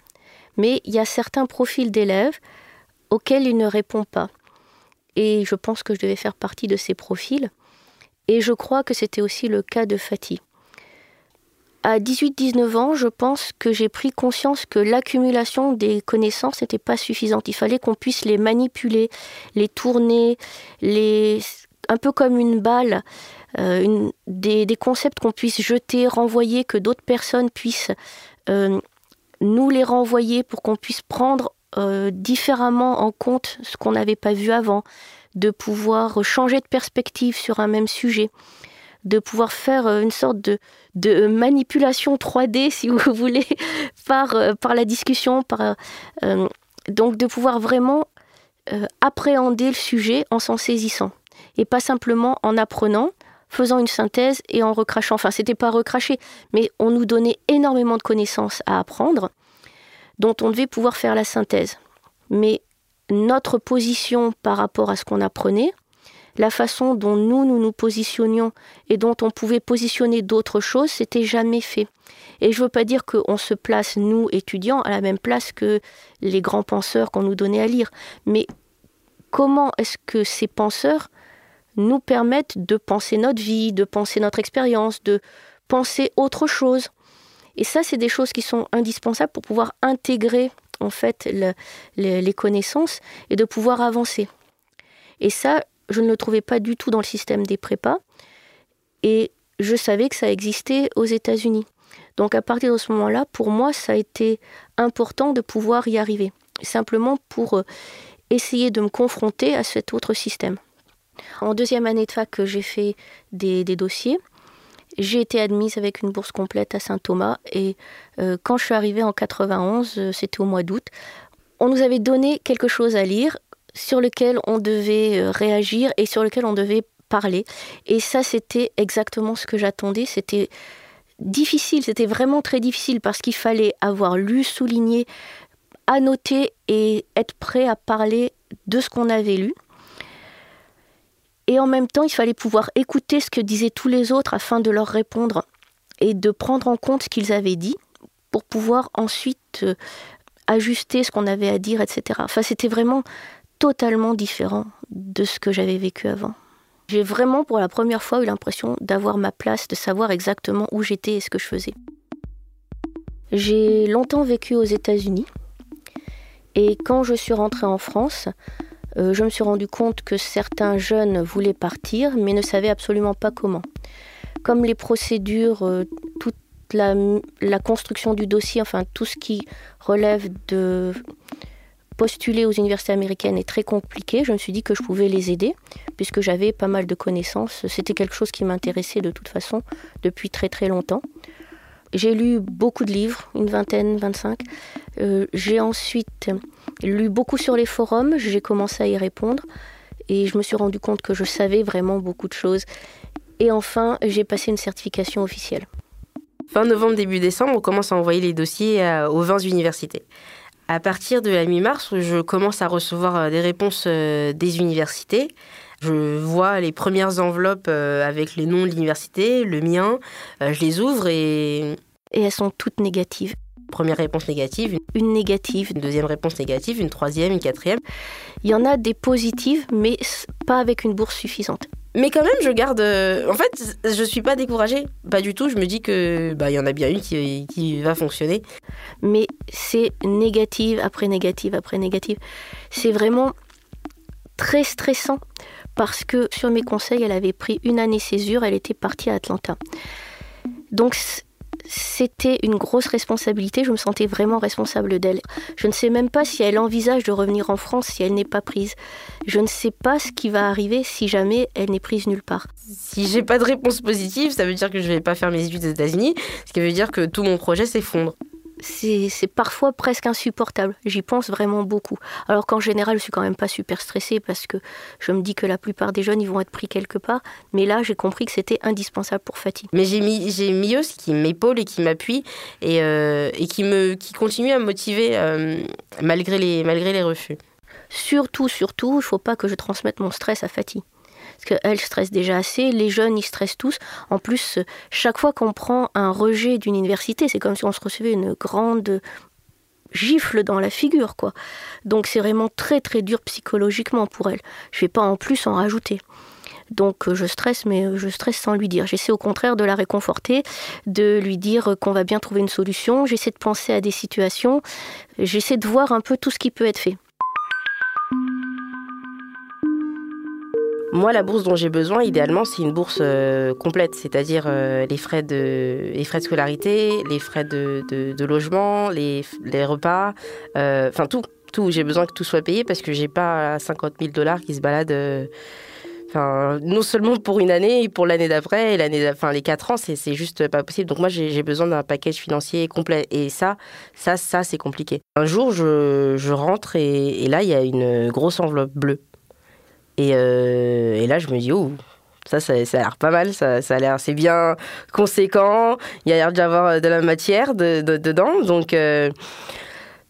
Speaker 4: mais il y a certains profils d'élèves auxquels il ne répond pas. Et je pense que je devais faire partie de ces profils. Et je crois que c'était aussi le cas de Fatih. À 18-19 ans, je pense que j'ai pris conscience que l'accumulation des connaissances n'était pas suffisante. Il fallait qu'on puisse les manipuler, les tourner, les... un peu comme une balle. Euh, des, concepts qu'on puisse jeter, renvoyer, que d'autres personnes puissent euh, nous les renvoyer pour qu'on puisse prendre euh, différemment en compte ce qu'on n'avait pas vu avant, de pouvoir changer de perspective sur un même sujet, de pouvoir faire une sorte de, manipulation 3D, *laughs* si vous voulez, par, la discussion, donc de pouvoir vraiment appréhender le sujet en s'en saisissant, et pas simplement en apprenant, faisant une synthèse et en recrachant. Enfin, c'était pas recracher, mais on nous donnait énormément de connaissances à apprendre, dont on devait pouvoir faire la synthèse. Mais notre position par rapport à ce qu'on apprenait, la façon dont nous, nous nous positionnions et dont on pouvait positionner d'autres choses, c'était jamais fait. Et je ne veux pas dire qu'on se place, nous, étudiants, à la même place que les grands penseurs qu'on nous donnait à lire, mais comment est-ce que ces penseurs nous permettent de penser notre vie, de penser notre expérience, de penser autre chose. Et ça, c'est des choses qui sont indispensables pour pouvoir intégrer en fait les connaissances et de pouvoir avancer. Et ça, je ne le trouvais pas du tout dans le système des prépas. Et je savais que ça existait aux États-Unis. Donc à partir de ce moment-là, pour moi, ça a été important de pouvoir y arriver. Simplement pour euh, essayer de me confronter à cet autre système. En deuxième année de fac, j'ai fait des, dossiers. J'ai été admise avec une bourse complète à Saint-Thomas et euh, quand je suis arrivée en 91, euh, c'était au mois d'août, on nous avait donné quelque chose à lire sur lequel on devait euh, réagir et sur lequel on devait parler. Et ça, c'était exactement ce que j'attendais. C'était difficile, c'était vraiment très difficile parce qu'il fallait avoir lu, souligné, annoté et être prêt à parler de ce qu'on avait lu. Et en même temps, il fallait pouvoir écouter ce que disaient tous les autres afin de leur répondre et de prendre en compte ce qu'ils avaient dit pour pouvoir ensuite euh, ajuster ce qu'on avait à dire, etc. Enfin, c'était vraiment totalement différent de ce que j'avais vécu avant. J'ai vraiment pour la première fois eu l'impression d'avoir ma place, de savoir exactement où j'étais et ce que je faisais. J'ai longtemps vécu aux États-Unis et quand je suis rentrée en France, euh, je me suis rendu compte que certains jeunes voulaient partir, mais ne savaient absolument pas comment. Comme les procédures, euh, tout la, la construction du dossier, enfin tout ce qui relève de postuler aux universités américaines est très compliqué. Je me suis dit que je pouvais les aider puisque j'avais pas mal de connaissances. C'était quelque chose qui m'intéressait de toute façon depuis très très longtemps. J'ai lu beaucoup de livres, une vingtaine, 25. Euh, j'ai ensuite lu beaucoup sur les forums, j'ai commencé à y répondre et je me suis rendu compte que je savais vraiment beaucoup de choses. Et enfin, j'ai passé une certification officielle.
Speaker 3: Fin novembre, début décembre, on commence à envoyer les dossiers aux 20 universités. À partir de la mi-mars, je commence à recevoir euh, des réponses euh, des universités. Je vois les premières enveloppes euh, avec les noms de l'université, le mien, je les ouvre et...
Speaker 4: Et elles sont toutes négatives.
Speaker 3: Première réponse négative.
Speaker 4: Une négative.
Speaker 3: Une deuxième réponse négative, une troisième, une quatrième.
Speaker 4: Il y en a des positives, mais pas avec une bourse suffisante.
Speaker 3: Mais quand même, je garde. En fait, je suis pas découragée, pas du tout. Je me dis que bah il y en a bien une qui, qui va fonctionner.
Speaker 4: Mais c'est négative après négative après négative. C'est vraiment très stressant parce que sur mes conseils, elle avait pris une année césure, elle était partie à Atlanta. Donc c'était une grosse responsabilité, je me sentais vraiment responsable d'elle. Je ne sais même pas si elle envisage de revenir en France si elle n'est pas prise. Je ne sais pas ce qui va arriver si jamais elle n'est prise nulle part.
Speaker 3: Si j'ai pas de réponse positive, ça veut dire que je vais pas faire mes études aux États-Unis, ce qui veut dire que tout mon projet s'effondre
Speaker 4: c'est parfois presque insupportable. J'y pense vraiment beaucoup. Alors qu'en général, je suis quand même pas super stressée parce que je me dis que la plupart des jeunes, ils vont être pris quelque part. Mais là, j'ai compris que c'était indispensable pour Fatih.
Speaker 3: Mais j'ai mis, j'ai Mios qui m'épaule et qui m'appuie et, euh, et, qui, me, qui continue à me motiver euh, malgré, les, malgré les refus.
Speaker 4: Surtout, surtout, il ne faut pas que je transmette mon stress à Fatih parce qu'elle stresse déjà assez, les jeunes ils stressent tous. En plus, chaque fois qu'on prend un rejet d'une université, c'est comme si on se recevait une grande gifle dans la figure, quoi. Donc c'est vraiment très très dur psychologiquement pour elle. Je vais pas en plus en rajouter. Donc je stresse, mais je stresse sans lui dire. J'essaie au contraire de la réconforter, de lui dire qu'on va bien trouver une solution. J'essaie de penser à des situations. J'essaie de voir un peu tout ce qui peut être fait.
Speaker 3: Moi, la bourse dont j'ai besoin, idéalement, c'est une bourse euh, complète, c'est-à-dire euh, les frais de les frais de scolarité, les frais de, de, logement, les, les repas, euh, enfin tout, tout. J'ai besoin que tout soit payé parce que j'ai pas 50 000 dollars qui se baladent. Enfin, non seulement pour une année, pour l'année d'après, les quatre ans, c'est juste pas possible. Donc moi, j'ai besoin d'un package financier complet. Et ça, ça, ça, c'est compliqué. Un jour, je, rentre et là, il y a une grosse enveloppe bleue euh, et, là, je me dis, oh, ça, ça, a l'air pas mal, ça, a l'air, c'est bien conséquent, il y a l'air d'y avoir de la matière dedans. Donc, euh,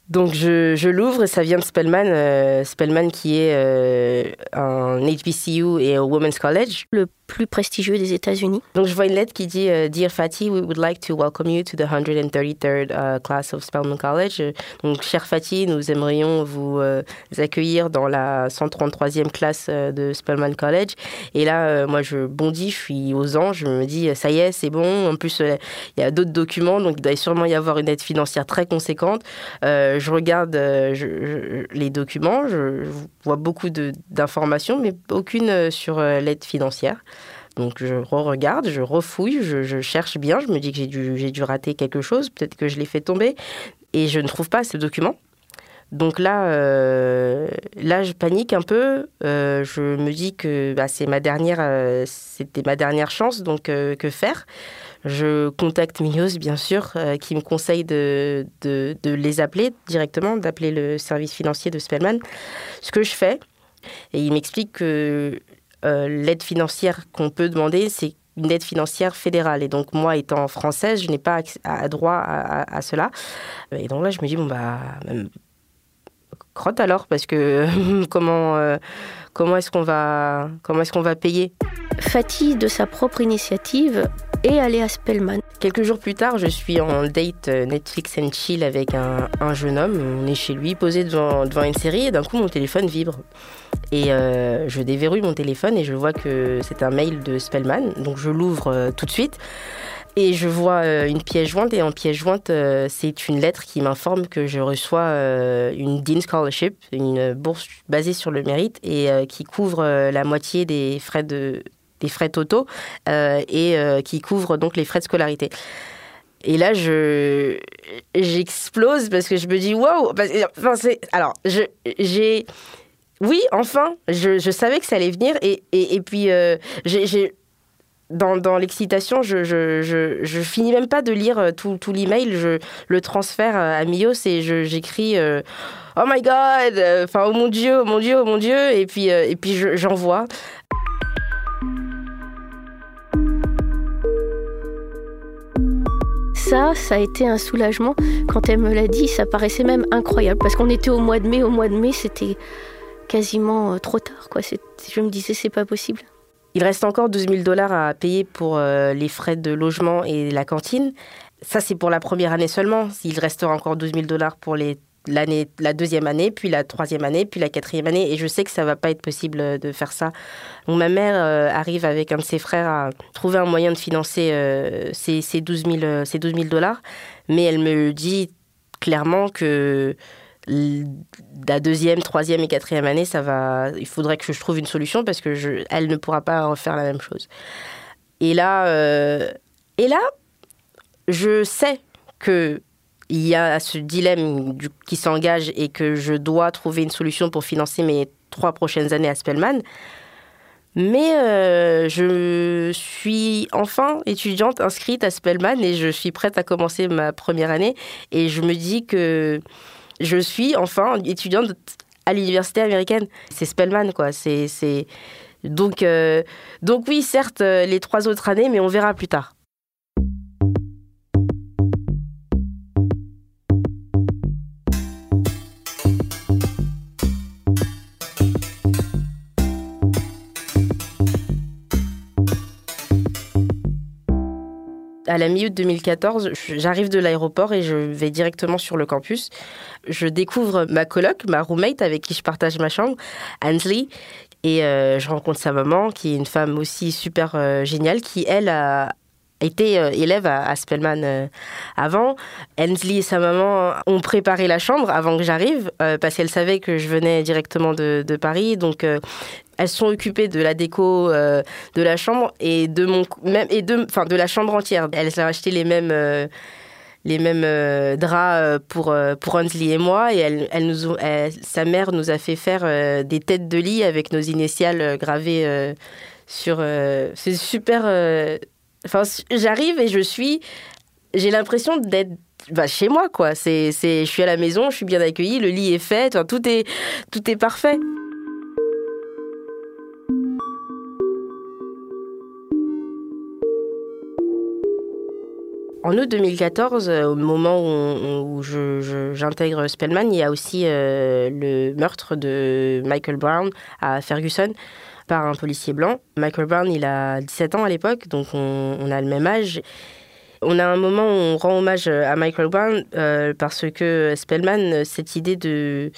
Speaker 3: donc je, je l'ouvre et ça vient de Spellman, euh, Spellman qui est un HBCU et un Women's College.
Speaker 4: Le plus prestigieux des États-Unis.
Speaker 3: Donc je vois une lettre qui dit euh, Dear Fatih, we would like to welcome you to the 133rd uh, class of Spelman College. Donc cher Fatih, nous aimerions vous, euh, accueillir dans la 133e classe euh, de Spelman College. Et là, moi je bondis, je suis aux anges, je me dis ça y est, c'est bon. En plus, il y a d'autres documents, donc il doit sûrement y avoir une aide financière très conséquente. je regarde les documents, je vois beaucoup d'informations, mais aucune sur l'aide financière. Donc je re-regarde, je refouille, je, cherche bien, je me dis que j'ai dû, dû rater quelque chose, peut-être que je l'ai fait tomber, et je ne trouve pas ce document. Donc là, euh, là, je panique un peu. Euh, je me dis que bah, c'est ma dernière, euh, c'était ma dernière chance. Donc que faire? Je contacte Mios, bien sûr, qui me conseille de, de, les appeler directement, d'appeler le service financier de Spellman. Ce que je fais, et il m'explique que l'aide financière qu'on peut demander, c'est une aide financière fédérale. Et donc, moi, étant française, je n'ai pas à, droit à, cela. Et donc là, je me dis, bon, bah, crotte alors, parce que *laughs* comment, euh, comment est-ce qu'on va, est-ce qu'on va payer?
Speaker 4: Fatih, de sa propre initiative, est allé à Spellman.
Speaker 3: Quelques jours plus tard, je suis en date euh, Netflix and chill avec un, jeune homme. On est chez lui, posé devant, devant une série, et d'un coup, mon téléphone vibre. Et euh, je déverrouille mon téléphone et je vois que c'est un mail de Spellman. Donc je l'ouvre euh, tout de suite. Et je vois une pièce jointe, et en pièce jointe, c'est une lettre qui m'informe que je reçois une Dean Scholarship, une bourse basée sur le mérite, et qui couvre la moitié des frais de, des frais totaux euh, et euh, qui couvre donc les frais de scolarité. Et là, je j'explose parce que je me dis waouh. Enfin, c'est alors j'ai oui, enfin, je, je, savais que ça allait venir et, et, puis euh, dans, dans l'excitation, je, je, je, finis même pas de lire tout, tout l'email, je le transfère à Mios et j'écris Oh my God, enfin oh mon Dieu, oh mon Dieu, oh mon Dieu, et puis, et puis j'envoie.
Speaker 4: Ça, ça a été un soulagement. Quand elle me l'a dit, ça paraissait même incroyable parce qu'on était au mois de mai. Au mois de mai, c'était quasiment euh, trop tard. Quoi. Je me disais, c'est pas possible.
Speaker 3: Il reste encore 12 000 dollars à payer pour euh, les frais de logement et la cantine. Ça, c'est pour la première année seulement. Il restera encore 12 000 dollars pour les l'année, la deuxième année, puis la troisième année, puis la quatrième année. Et je sais que ça va pas être possible de faire ça. Donc, ma mère euh, arrive avec un de ses frères à trouver un moyen de financer euh, ces, ces, 12 000, ces 12 000 dollars. Mais elle me dit clairement que la deuxième, troisième et quatrième année, ça va. Il faudrait que je trouve une solution parce que elle ne pourra pas refaire la même chose. Et là, euh, et là, je sais que il y a ce dilemme qui s'engage et que je dois trouver une solution pour financer mes trois prochaines années à Spellman. Mais euh, je suis enfin étudiante inscrite à Spellman et je suis prête à commencer ma première année. Et je me dis que je suis enfin étudiante à l'université américaine. C'est Spellman, quoi. C'est, Donc, euh, donc oui, certes, les trois autres années, mais on verra plus tard. À la mi-août 2014, j'arrive de l'aéroport et je vais directement sur le campus. Je découvre ma coloc, ma roommate avec qui je partage ma chambre, Ansley, et euh, je rencontre sa maman, qui est une femme aussi super euh, géniale, qui, elle, a été euh, élève à, Spellman avant. Ansley et sa maman ont préparé la chambre avant que j'arrive, parce qu'elle savait que je venais directement de, de Paris. Donc, elles sont occupées de la déco euh, de la chambre et de mon même et de enfin de la chambre entière. Elles ont acheté les mêmes euh, les mêmes euh, draps pour pour Ansley et moi et elle, elle nous sa mère nous a fait faire des têtes de lit avec nos initiales gravées sur c'est super enfin j'arrive et je suis j'ai l'impression d'être bah, chez moi quoi c'est je suis à la maison je suis bien accueillie le lit est fait tout est tout est parfait En août 2014, euh, au moment où, j'intègre Spellman, il y a aussi euh, le meurtre de Michael Brown à Ferguson par un policier blanc. Michael Brown, il a 17 ans à l'époque, donc on, a le même âge. On a un moment où on rend hommage à Michael Brown euh, parce que Spellman, cette idée de,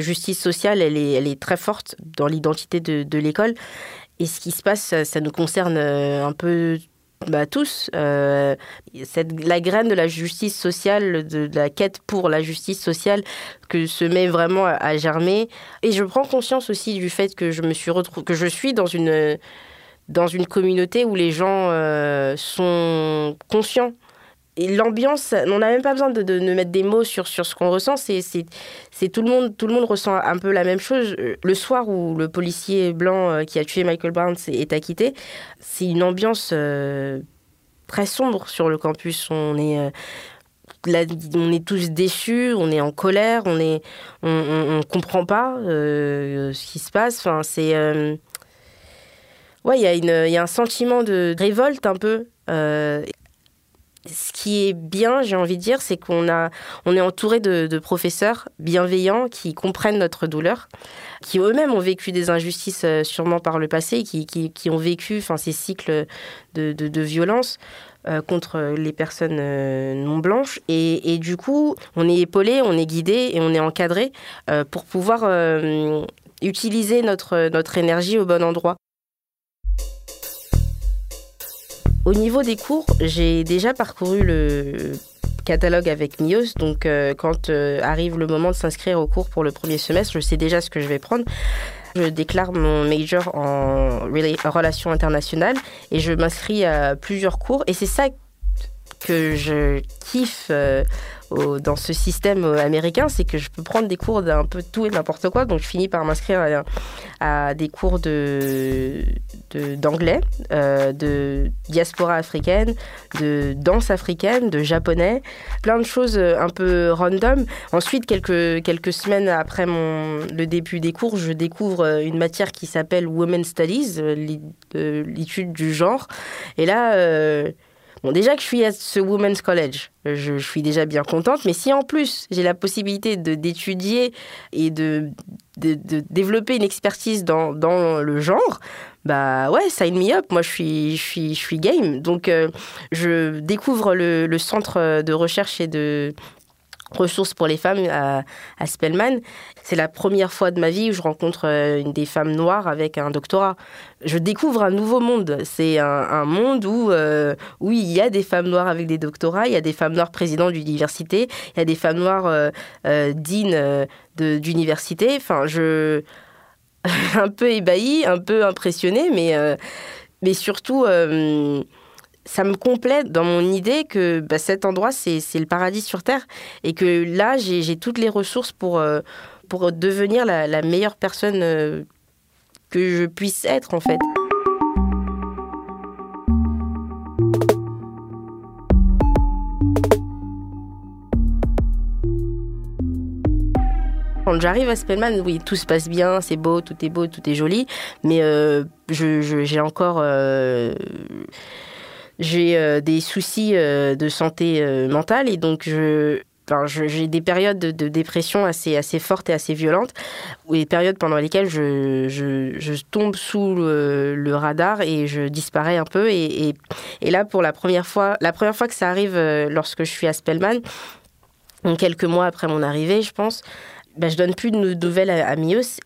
Speaker 3: justice sociale, elle est, très forte dans l'identité de, de l'école. Et ce qui se passe, ça nous concerne un peu bah, tous, euh, la graine de la justice sociale, de, la quête pour la justice sociale, que se met vraiment à, germer. Et je prends conscience aussi du fait que je me suis que je suis dans une dans une communauté où les gens euh, sont conscients l'ambiance, on n'a même pas besoin de, de, mettre des mots sur, sur ce qu'on ressent. C'est, c'est, tout le monde, tout le monde ressent un peu la même chose. Le soir où le policier blanc euh, qui a tué Michael Brown est acquitté, c'est une ambiance euh, très sombre sur le campus. On est euh, on est tous déçus, on est en colère, on est, on, comprend pas ce qui se passe. Enfin, c'est, ouais, il y y a un sentiment de révolte un peu ce qui est bien, j'ai envie de dire, c'est qu'on a, on est entouré de, professeurs bienveillants qui comprennent notre douleur, qui eux-mêmes ont vécu des injustices euh, sûrement par le passé, qui, qui, ont vécu enfin, ces cycles de, de, violence. Euh, contre les personnes euh, non blanches et, et, du coup on est épaulé, on est guidé et on est encadré pour pouvoir utiliser notre, notre énergie au bon endroit. Au niveau des cours, j'ai déjà parcouru le catalogue avec MIOS, donc euh, quand euh, arrive le moment de s'inscrire au cours pour le premier semestre, je sais déjà ce que je vais prendre. Je déclare mon major en relations internationales et je m'inscris à plusieurs cours et c'est ça que je kiffe dans ce système américain, c'est que je peux prendre des cours d'un peu tout et n'importe quoi. Donc je finis par m'inscrire à, des cours de d'anglais, euh, de diaspora africaine, de danse africaine, de japonais, plein de choses euh, un peu random. Ensuite, quelques, quelques semaines après mon, le début des cours, je découvre euh, une matière qui s'appelle Women's Studies, l'étude du genre. Et là, Bon, déjà que je suis à ce Women's College, je, suis déjà bien contente, mais si en plus j'ai la possibilité d'étudier et de, de, développer une expertise dans, dans, le genre, bah ouais, sign me up, moi je suis, je suis, je suis game. Donc euh, je découvre le, le, centre de recherche et de ressources pour les femmes à, à Spellman. C'est la première fois de ma vie où je rencontre euh, une des femmes noires avec un doctorat. Je découvre un nouveau monde. C'est un, monde où, euh, oui, il y a des femmes noires avec des doctorats, il y a des femmes noires présidentes d'université, il y a des femmes noires euh, euh dignes d'université. Enfin, je... *laughs* un peu ébahie, un peu impressionnée, mais, mais surtout ça me complète dans mon idée que bah, cet endroit, c'est le paradis sur Terre et que là, j'ai toutes les ressources pour, euh, pour devenir la, meilleure personne euh, que je puisse être, en fait. Quand j'arrive à Spellman, oui, tout se passe bien, c'est beau, tout est beau, tout est joli, mais euh, j'ai encore j'ai euh, des soucis euh, de santé euh, mentale et donc je, j'ai des périodes de, dépression assez, assez fortes et assez violentes, ou des périodes pendant lesquelles je, je, tombe sous le, radar et je disparais un peu. Et, et, là, pour la première fois, la première fois que ça arrive lorsque je suis à Spellman, quelques mois après mon arrivée, je pense, bah, je donne plus de nouvelles à,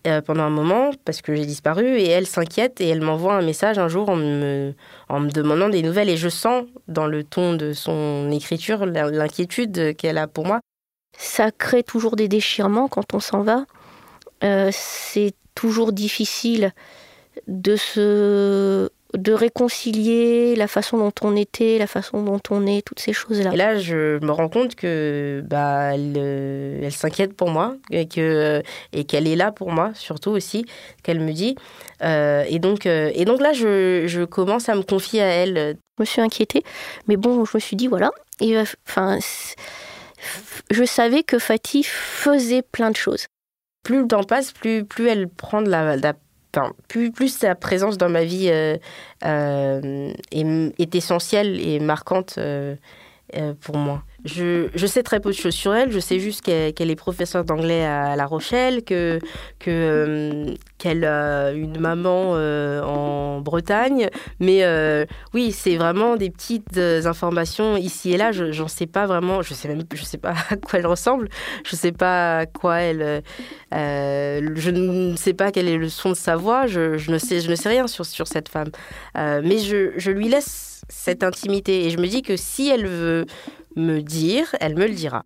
Speaker 3: euh, pendant un moment parce que j'ai disparu et elle s'inquiète et elle m'envoie un message un jour en me, en me demandant des nouvelles et je sens dans le ton de son écriture l'inquiétude qu'elle a pour moi.
Speaker 4: Ça crée toujours des déchirements quand on s'en va. Euh, c'est toujours difficile de se de réconcilier la façon dont on était, la façon dont on est, toutes ces choses-là.
Speaker 3: Et là, je me rends compte que bah, elle, euh, elle s'inquiète pour moi et que et qu'elle est là pour moi, surtout aussi, qu'elle me dit. Euh, et donc euh, et donc là, je, je, commence à me confier à elle.
Speaker 4: Je me suis inquiétée, mais bon, je me suis dit voilà. Et enfin, je savais que Fatih faisait plein de choses.
Speaker 3: Plus le temps passe, plus plus elle prend de la, de la plus, plus sa présence dans ma vie euh, euh, est, essentielle et marquante euh, pour moi. Je, je, sais très peu de choses sur elle. Je sais juste qu'elle est professeure d'anglais à La Rochelle, que qu'elle a une maman en Bretagne. Mais oui, c'est vraiment des petites informations ici et là. Je j'en sais pas vraiment. Je sais même je sais pas *laughs* à quoi elle ressemble. Je sais pas à quoi elle euh, je ne sais pas quel est le son de sa voix, je, ne, sais, je ne sais rien sur, sur cette femme. Euh, mais je, je, lui laisse cette intimité et je me dis que si elle veut me dire, elle me le dira.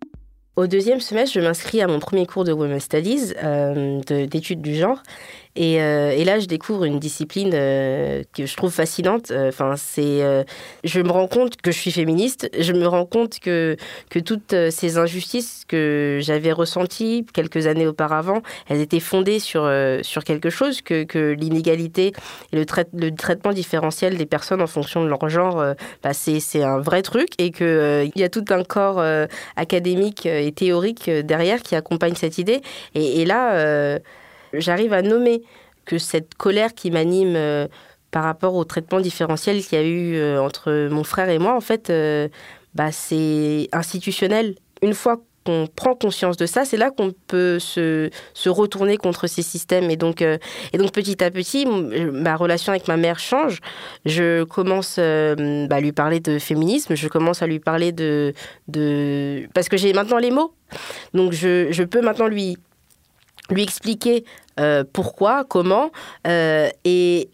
Speaker 3: Au deuxième semestre, je m'inscris à mon premier cours de Women's Studies, euh, d'études du genre. Euh, et, là, je découvre une discipline euh, que je trouve fascinante. Euh, enfin, je me rends compte que je suis féministe. Je me rends compte que que toutes ces injustices que j'avais ressenties quelques années auparavant, elles étaient fondées sur sur quelque chose que, que l'inégalité et le, le, traitement différentiel des personnes en fonction de leur genre, bah, c'est, un vrai truc et que il y a tout un corps académique et théorique derrière qui accompagne cette idée. Et là j'arrive à nommer que cette colère qui m'anime euh, par rapport au traitement différentiel qu'il y a eu euh, entre mon frère et moi, en fait, euh, bah, c'est institutionnel. Une fois qu'on prend conscience de ça, c'est là qu'on peut se, retourner contre ces systèmes. Et donc, et donc petit à petit, ma relation avec ma mère change. Je commence bah, à lui parler de féminisme, je commence à lui parler de... de... Parce que j'ai maintenant les mots. Donc je, je peux maintenant lui lui expliquer euh, pourquoi, comment, euh, et,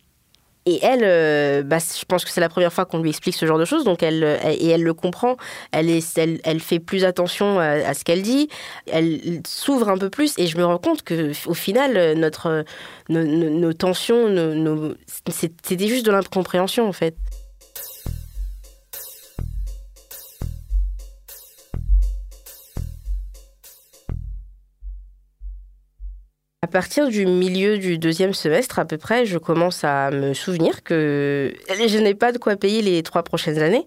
Speaker 3: et elle, euh, bah, je pense que c'est la première fois qu'on lui explique ce genre de choses, donc elle, et elle le comprend. Elle, est, elle, fait plus attention à, ce qu'elle dit. Elle s'ouvre un peu plus, et je me rends compte que au final, notre, nos, nos tensions, nos, c'était juste de l'incompréhension en fait. Partir du milieu du deuxième semestre à peu près, je commence à me souvenir que je n'ai pas de quoi payer les trois prochaines années.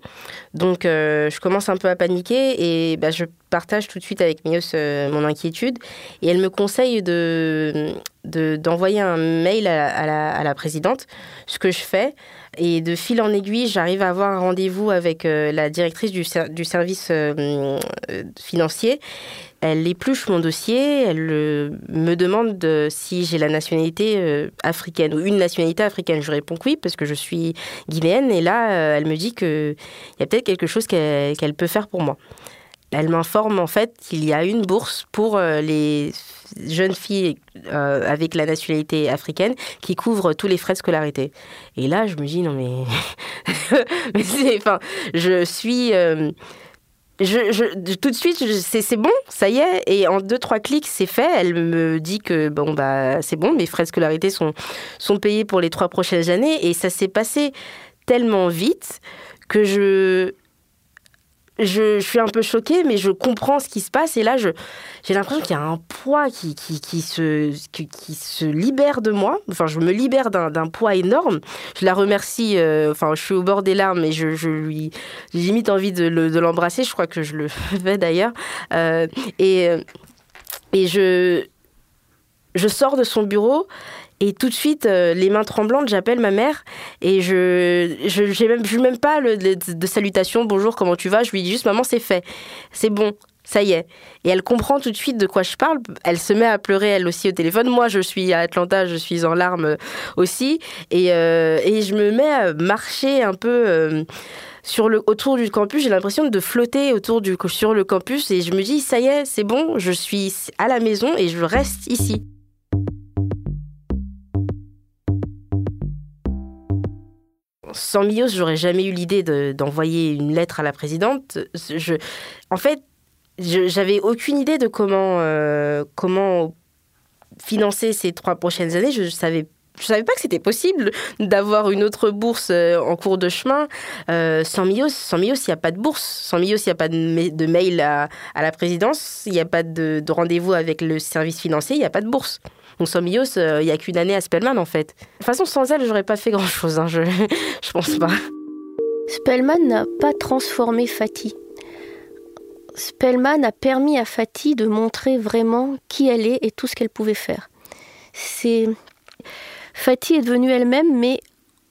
Speaker 3: Donc euh, je commence un peu à paniquer et bah, je partage tout de suite avec Mios euh, mon inquiétude et elle me conseille de, d'envoyer un mail à, à, la, présidente, ce que je fais. Et de fil en aiguille, j'arrive à avoir un rendez-vous avec euh, la directrice du, service financier elle épluche mon dossier, elle euh, me demande si j'ai la nationalité euh, africaine ou une nationalité africaine. Je réponds que oui parce que je suis guinéenne et là, euh, elle me dit qu'il y a peut-être quelque chose qu'elle peut faire pour moi. Elle m'informe en fait qu'il y a une bourse pour les jeunes filles avec la nationalité africaine qui couvre tous les frais de scolarité. Et là, je me dis non mais, *laughs* mais enfin, je suis je, tout de suite, c'est bon, ça y est. Et en deux, trois clics, c'est fait. Elle me dit que bon, bah, c'est bon, mes frais de scolarité sont, sont payés pour les trois prochaines années. Et ça s'est passé tellement vite que je, je, suis un peu choquée, mais je comprends ce qui se passe. Et là, j'ai l'impression qu'il y a un poids qui, se, libère de moi. Enfin, je me libère d'un poids énorme. Je la remercie. Euh, enfin, je suis au bord des larmes et je, lui. J'ai limite envie de l'embrasser. je crois que je le *laughs* fais d'ailleurs. Euh, et, et je, je sors de son bureau et tout de suite, euh, les mains tremblantes, j'appelle ma mère et je je même, je même pas le, de, salutation, bonjour, comment tu vas? Je lui dis juste, maman, c'est fait, c'est bon, ça y est. Et elle comprend tout de suite de quoi je parle. Elle se met à pleurer elle aussi au téléphone. Moi, je suis à Atlanta, je suis en larmes aussi. Et, euh, et je me mets à marcher un peu. Euh, sur le, autour du campus, j'ai l'impression de flotter autour du, sur le campus et je me dis, ça y est, c'est bon, je suis à la maison et je reste ici. Sans Mios, j'aurais jamais eu l'idée d'envoyer une lettre à la présidente. En fait, j'avais aucune idée de comment, euh, comment financer ces trois prochaines années. Je savais je savais pas que c'était possible d'avoir une autre bourse euh, en cours de chemin. Euh, sans Mios, sans Mios, il n'y a pas de bourse. Sans Mios, il n'y a pas de, mail à, la présidence. Il n'y a pas de, de rendez-vous avec le service financier. Il n'y a pas de bourse. Donc sans Mios, euh, il n'y a qu'une année à Spellman en fait. De toute façon, sans elle, j'aurais pas fait grand chose, hein, je, *laughs* je pense pas.
Speaker 4: Spellman n'a pas transformé Fatih. Spellman a permis à Fatih de montrer vraiment qui elle est et tout ce qu'elle pouvait faire. C'est Fatih est devenue elle-même, mais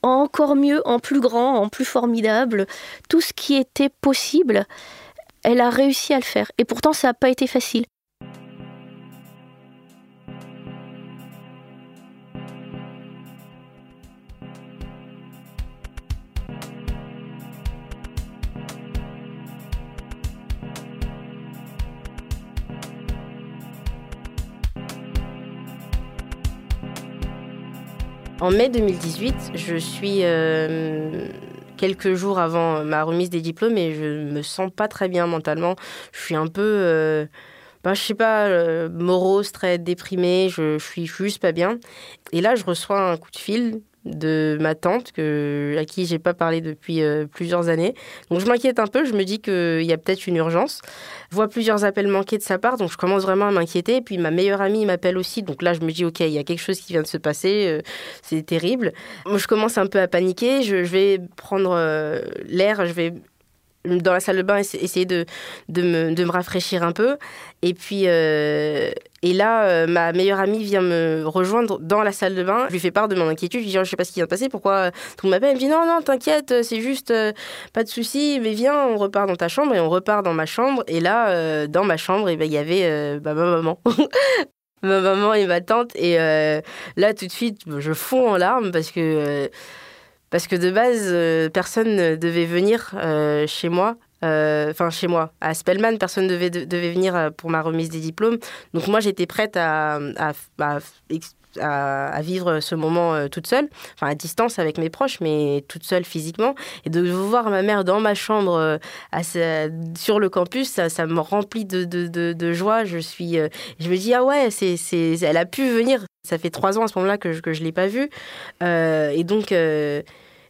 Speaker 4: encore mieux, en plus grand, en plus formidable. Tout ce qui était possible, elle a réussi à le faire. Et pourtant, ça n'a pas été facile.
Speaker 3: En mai 2018, je suis euh, quelques jours avant ma remise des diplômes et je me sens pas très bien mentalement. Je suis un peu, euh, bah, je sais pas, euh, morose, très déprimée. Je, je suis juste pas bien. Et là, je reçois un coup de fil de ma tante que, à qui j'ai pas parlé depuis euh, plusieurs années. Donc je m'inquiète un peu, je me dis qu'il y a peut-être une urgence. Je vois plusieurs appels manqués de sa part, donc je commence vraiment à m'inquiéter. Puis ma meilleure amie m'appelle aussi, donc là je me dis ok, il y a quelque chose qui vient de se passer, euh, c'est terrible. Moi je commence un peu à paniquer, je, vais prendre euh, l'air, je vais dans la salle de bain, essayer de, de, me, de me rafraîchir un peu. Et puis, et là, euh, ma meilleure amie vient me rejoindre dans la salle de bain. Je lui fais part de mon inquiétude. Je lui dis, oh, je sais pas ce qui vient de passer, pourquoi tout m'appelle. Elle me dit, non, non, t'inquiète, c'est juste, euh, pas de souci, mais viens, on repart dans ta chambre. Et on repart dans ma chambre. Et là, dans ma chambre, eh ben, il y avait bah, ma maman. *laughs* ma maman et ma tante. Et là, tout de suite, je fonds en larmes parce que parce que de base, euh, personne ne devait venir euh, chez moi. Euh, enfin, chez moi, à Spellman, personne devait, devait venir pour ma remise des diplômes. Donc moi, j'étais prête à, vivre ce moment toute seule, enfin à distance avec mes proches, mais toute seule physiquement. Et de voir ma mère dans ma chambre sur le campus, ça, me remplit de, joie. Je, suis, je me dis, ah ouais, elle a pu venir. Ça fait trois ans à ce moment-là que je ne l'ai pas vue. et donc...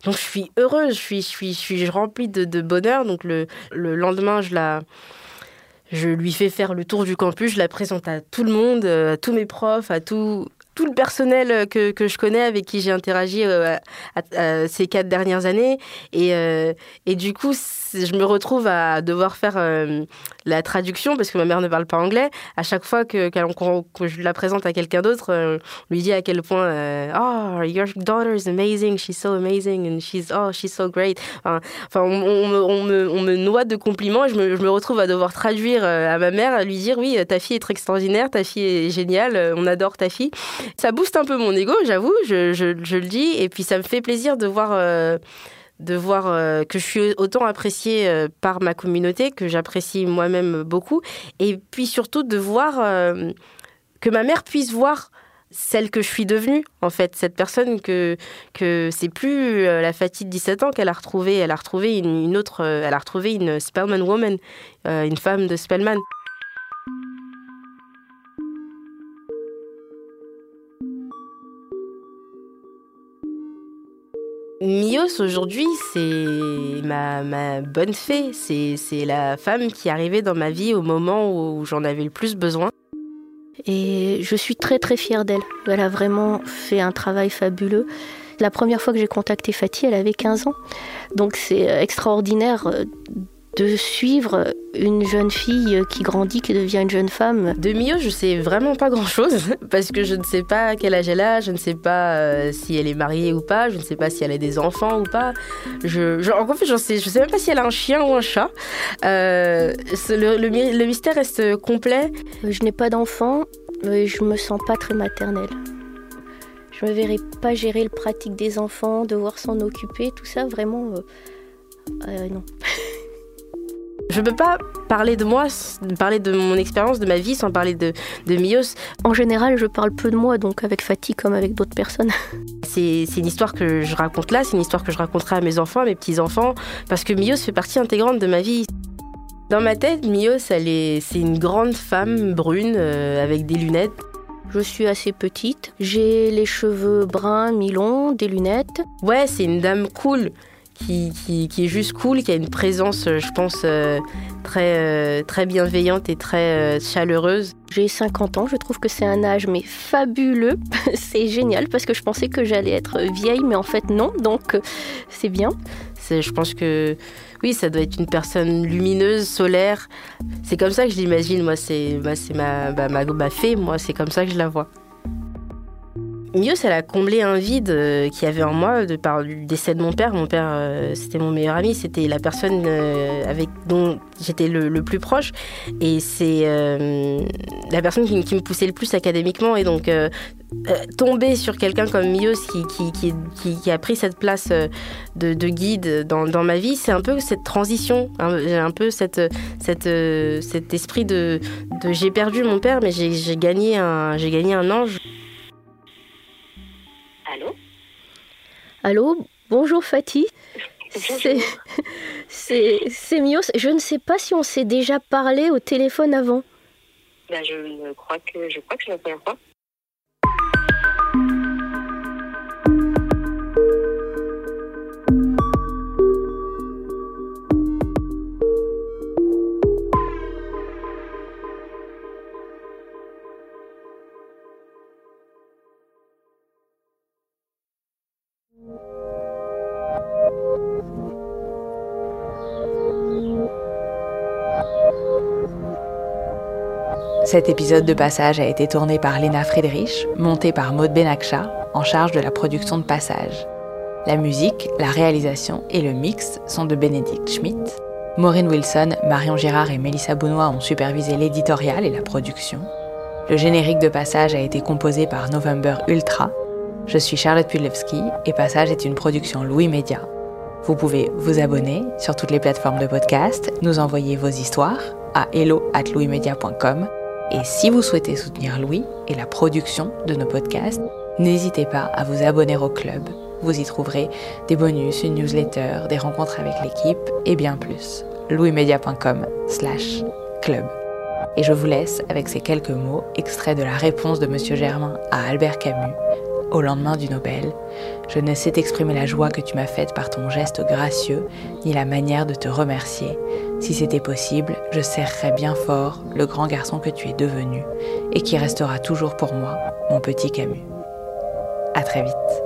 Speaker 3: Donc je suis heureuse, je suis, je suis, je suis remplie de, de bonheur. Donc le, le, lendemain, je la... Je lui fais faire le tour du campus, je la présente à tout le monde, euh, à tous mes profs, à, tout, tout le personnel que, que je connais, avec qui j'ai interagi ces quatre dernières années. Et, et du coup, je me retrouve à devoir faire la traduction parce que ma mère ne parle pas anglais. À chaque fois que, que je la présente à quelqu'un d'autre, on lui dit à quel point Oh, your daughter is amazing, she's so amazing, and she's, oh, she's so great. Enfin, on, me, noie de compliments et je me, je me retrouve à devoir traduire à ma mère, à lui dire Oui, ta fille est extraordinaire, ta fille est géniale, on adore ta fille. Ça booste un peu mon ego, j'avoue, je, je, le dis, et puis ça me fait plaisir de voir de voir euh, que je suis autant appréciée euh, par ma communauté, que j'apprécie moi-même beaucoup, et puis surtout de voir euh, que ma mère puisse voir celle que je suis devenue, en fait, cette personne que, que c'est plus la fatigue de 17 ans qu'elle a retrouvée, elle a retrouvé une, autre, elle a retrouvé une Spellman woman, une femme de Spellman. Mios aujourd'hui, c'est ma, bonne fée. C'est la femme qui arrivée dans ma vie au moment où j'en avais le plus besoin.
Speaker 4: Et je suis très très fière d'elle. Elle a vraiment fait un travail fabuleux. La première fois que j'ai contacté Fatih, elle avait 15 ans. Donc c'est extraordinaire euh, de suivre une jeune fille qui grandit, qui devient une jeune femme.
Speaker 3: De Mio, je sais vraiment pas grand chose *laughs* parce que je ne sais pas quel âge elle a, je ne sais pas euh, si elle est mariée ou pas, je ne sais pas si elle a des enfants ou pas. Je, en fait, je sais, je sais même pas si elle a un chien ou un chat. Euh, le, le, mystère reste complet.
Speaker 4: Je n'ai pas d'enfant, mais je me sens pas très maternelle. Je me verrai pas gérer le pratique des enfants, devoir s'en occuper, tout ça vraiment. Euh, non. *laughs*
Speaker 3: Je ne peux pas parler de moi, parler de mon expérience, de ma vie, sans parler de, de Mios.
Speaker 4: En général, je parle peu de moi, donc avec Fatih comme avec d'autres personnes. *laughs*
Speaker 3: C'est une histoire que je raconte là, c'est une histoire que je raconterai à mes enfants, à mes petits-enfants, parce que Mios fait partie intégrante de ma vie. Dans ma tête, Mios, c'est une grande femme brune euh, avec des lunettes.
Speaker 4: Je suis assez petite, j'ai les cheveux bruns, mi-longs, des lunettes.
Speaker 3: Ouais, c'est une dame cool qui, qui, est juste cool, qui a une présence, euh, je pense, euh, très, euh, très bienveillante et très chaleureuse.
Speaker 4: J'ai 50 ans, je trouve que c'est un âge mais fabuleux. *laughs* c'est génial parce que je pensais que j'allais être vieille, mais en fait non, donc c'est bien.
Speaker 3: Je pense que oui, ça doit être une personne lumineuse, solaire. C'est comme ça que je l'imagine, moi, c'est bah, ma, bah, ma, ma fée, moi, c'est comme ça que je la vois. Mieux, elle a comblé un vide euh, qu'il y avait en moi de par le décès de mon père. Mon père, euh, c'était mon meilleur ami, c'était la personne euh, avec dont j'étais le, plus proche, et c'est la personne qui, me poussait le plus académiquement. Et donc tomber sur quelqu'un comme Mios qui, a pris cette place de, guide dans, ma vie, c'est un peu cette transition, hein, un peu cet esprit de, j'ai perdu mon père, mais j'ai gagné un ange.
Speaker 4: Allô Bonjour Fatih. C'est Mios. Je ne sais pas si on s'est déjà parlé au téléphone avant.
Speaker 5: Ben, je crois que je crois que c'est la première fois.
Speaker 1: Cet épisode de Passage a été tourné par Lena Friedrich, monté par Maud Benakcha, en charge de la production de Passage. La musique, la réalisation et le mix sont de Bénédicte Schmidt. Maureen Wilson, Marion Girard et Mélissa Bounois ont supervisé l'éditorial et la production. Le générique de Passage a été composé par November Ultra. Je suis Charlotte Pudlewski et Passage est une production Louis Média. Vous pouvez vous abonner sur toutes les plateformes de podcast, nous envoyer vos histoires à hello@louismedia.com et si vous souhaitez soutenir Louis et la production de nos podcasts, n'hésitez pas à vous abonner au club. Vous y trouverez des bonus, une newsletter, des rencontres avec l'équipe et bien plus. louismedia.com slash club. Et je vous laisse avec ces quelques mots extraits de la réponse de M. Germain à Albert Camus au lendemain du Nobel. Je ne sais t'exprimer la joie que tu m'as faite par ton geste gracieux, ni la manière de te remercier. Si c'était possible, je serrerais bien fort le grand garçon que tu es devenu, et qui restera toujours pour moi mon petit Camus. À très vite.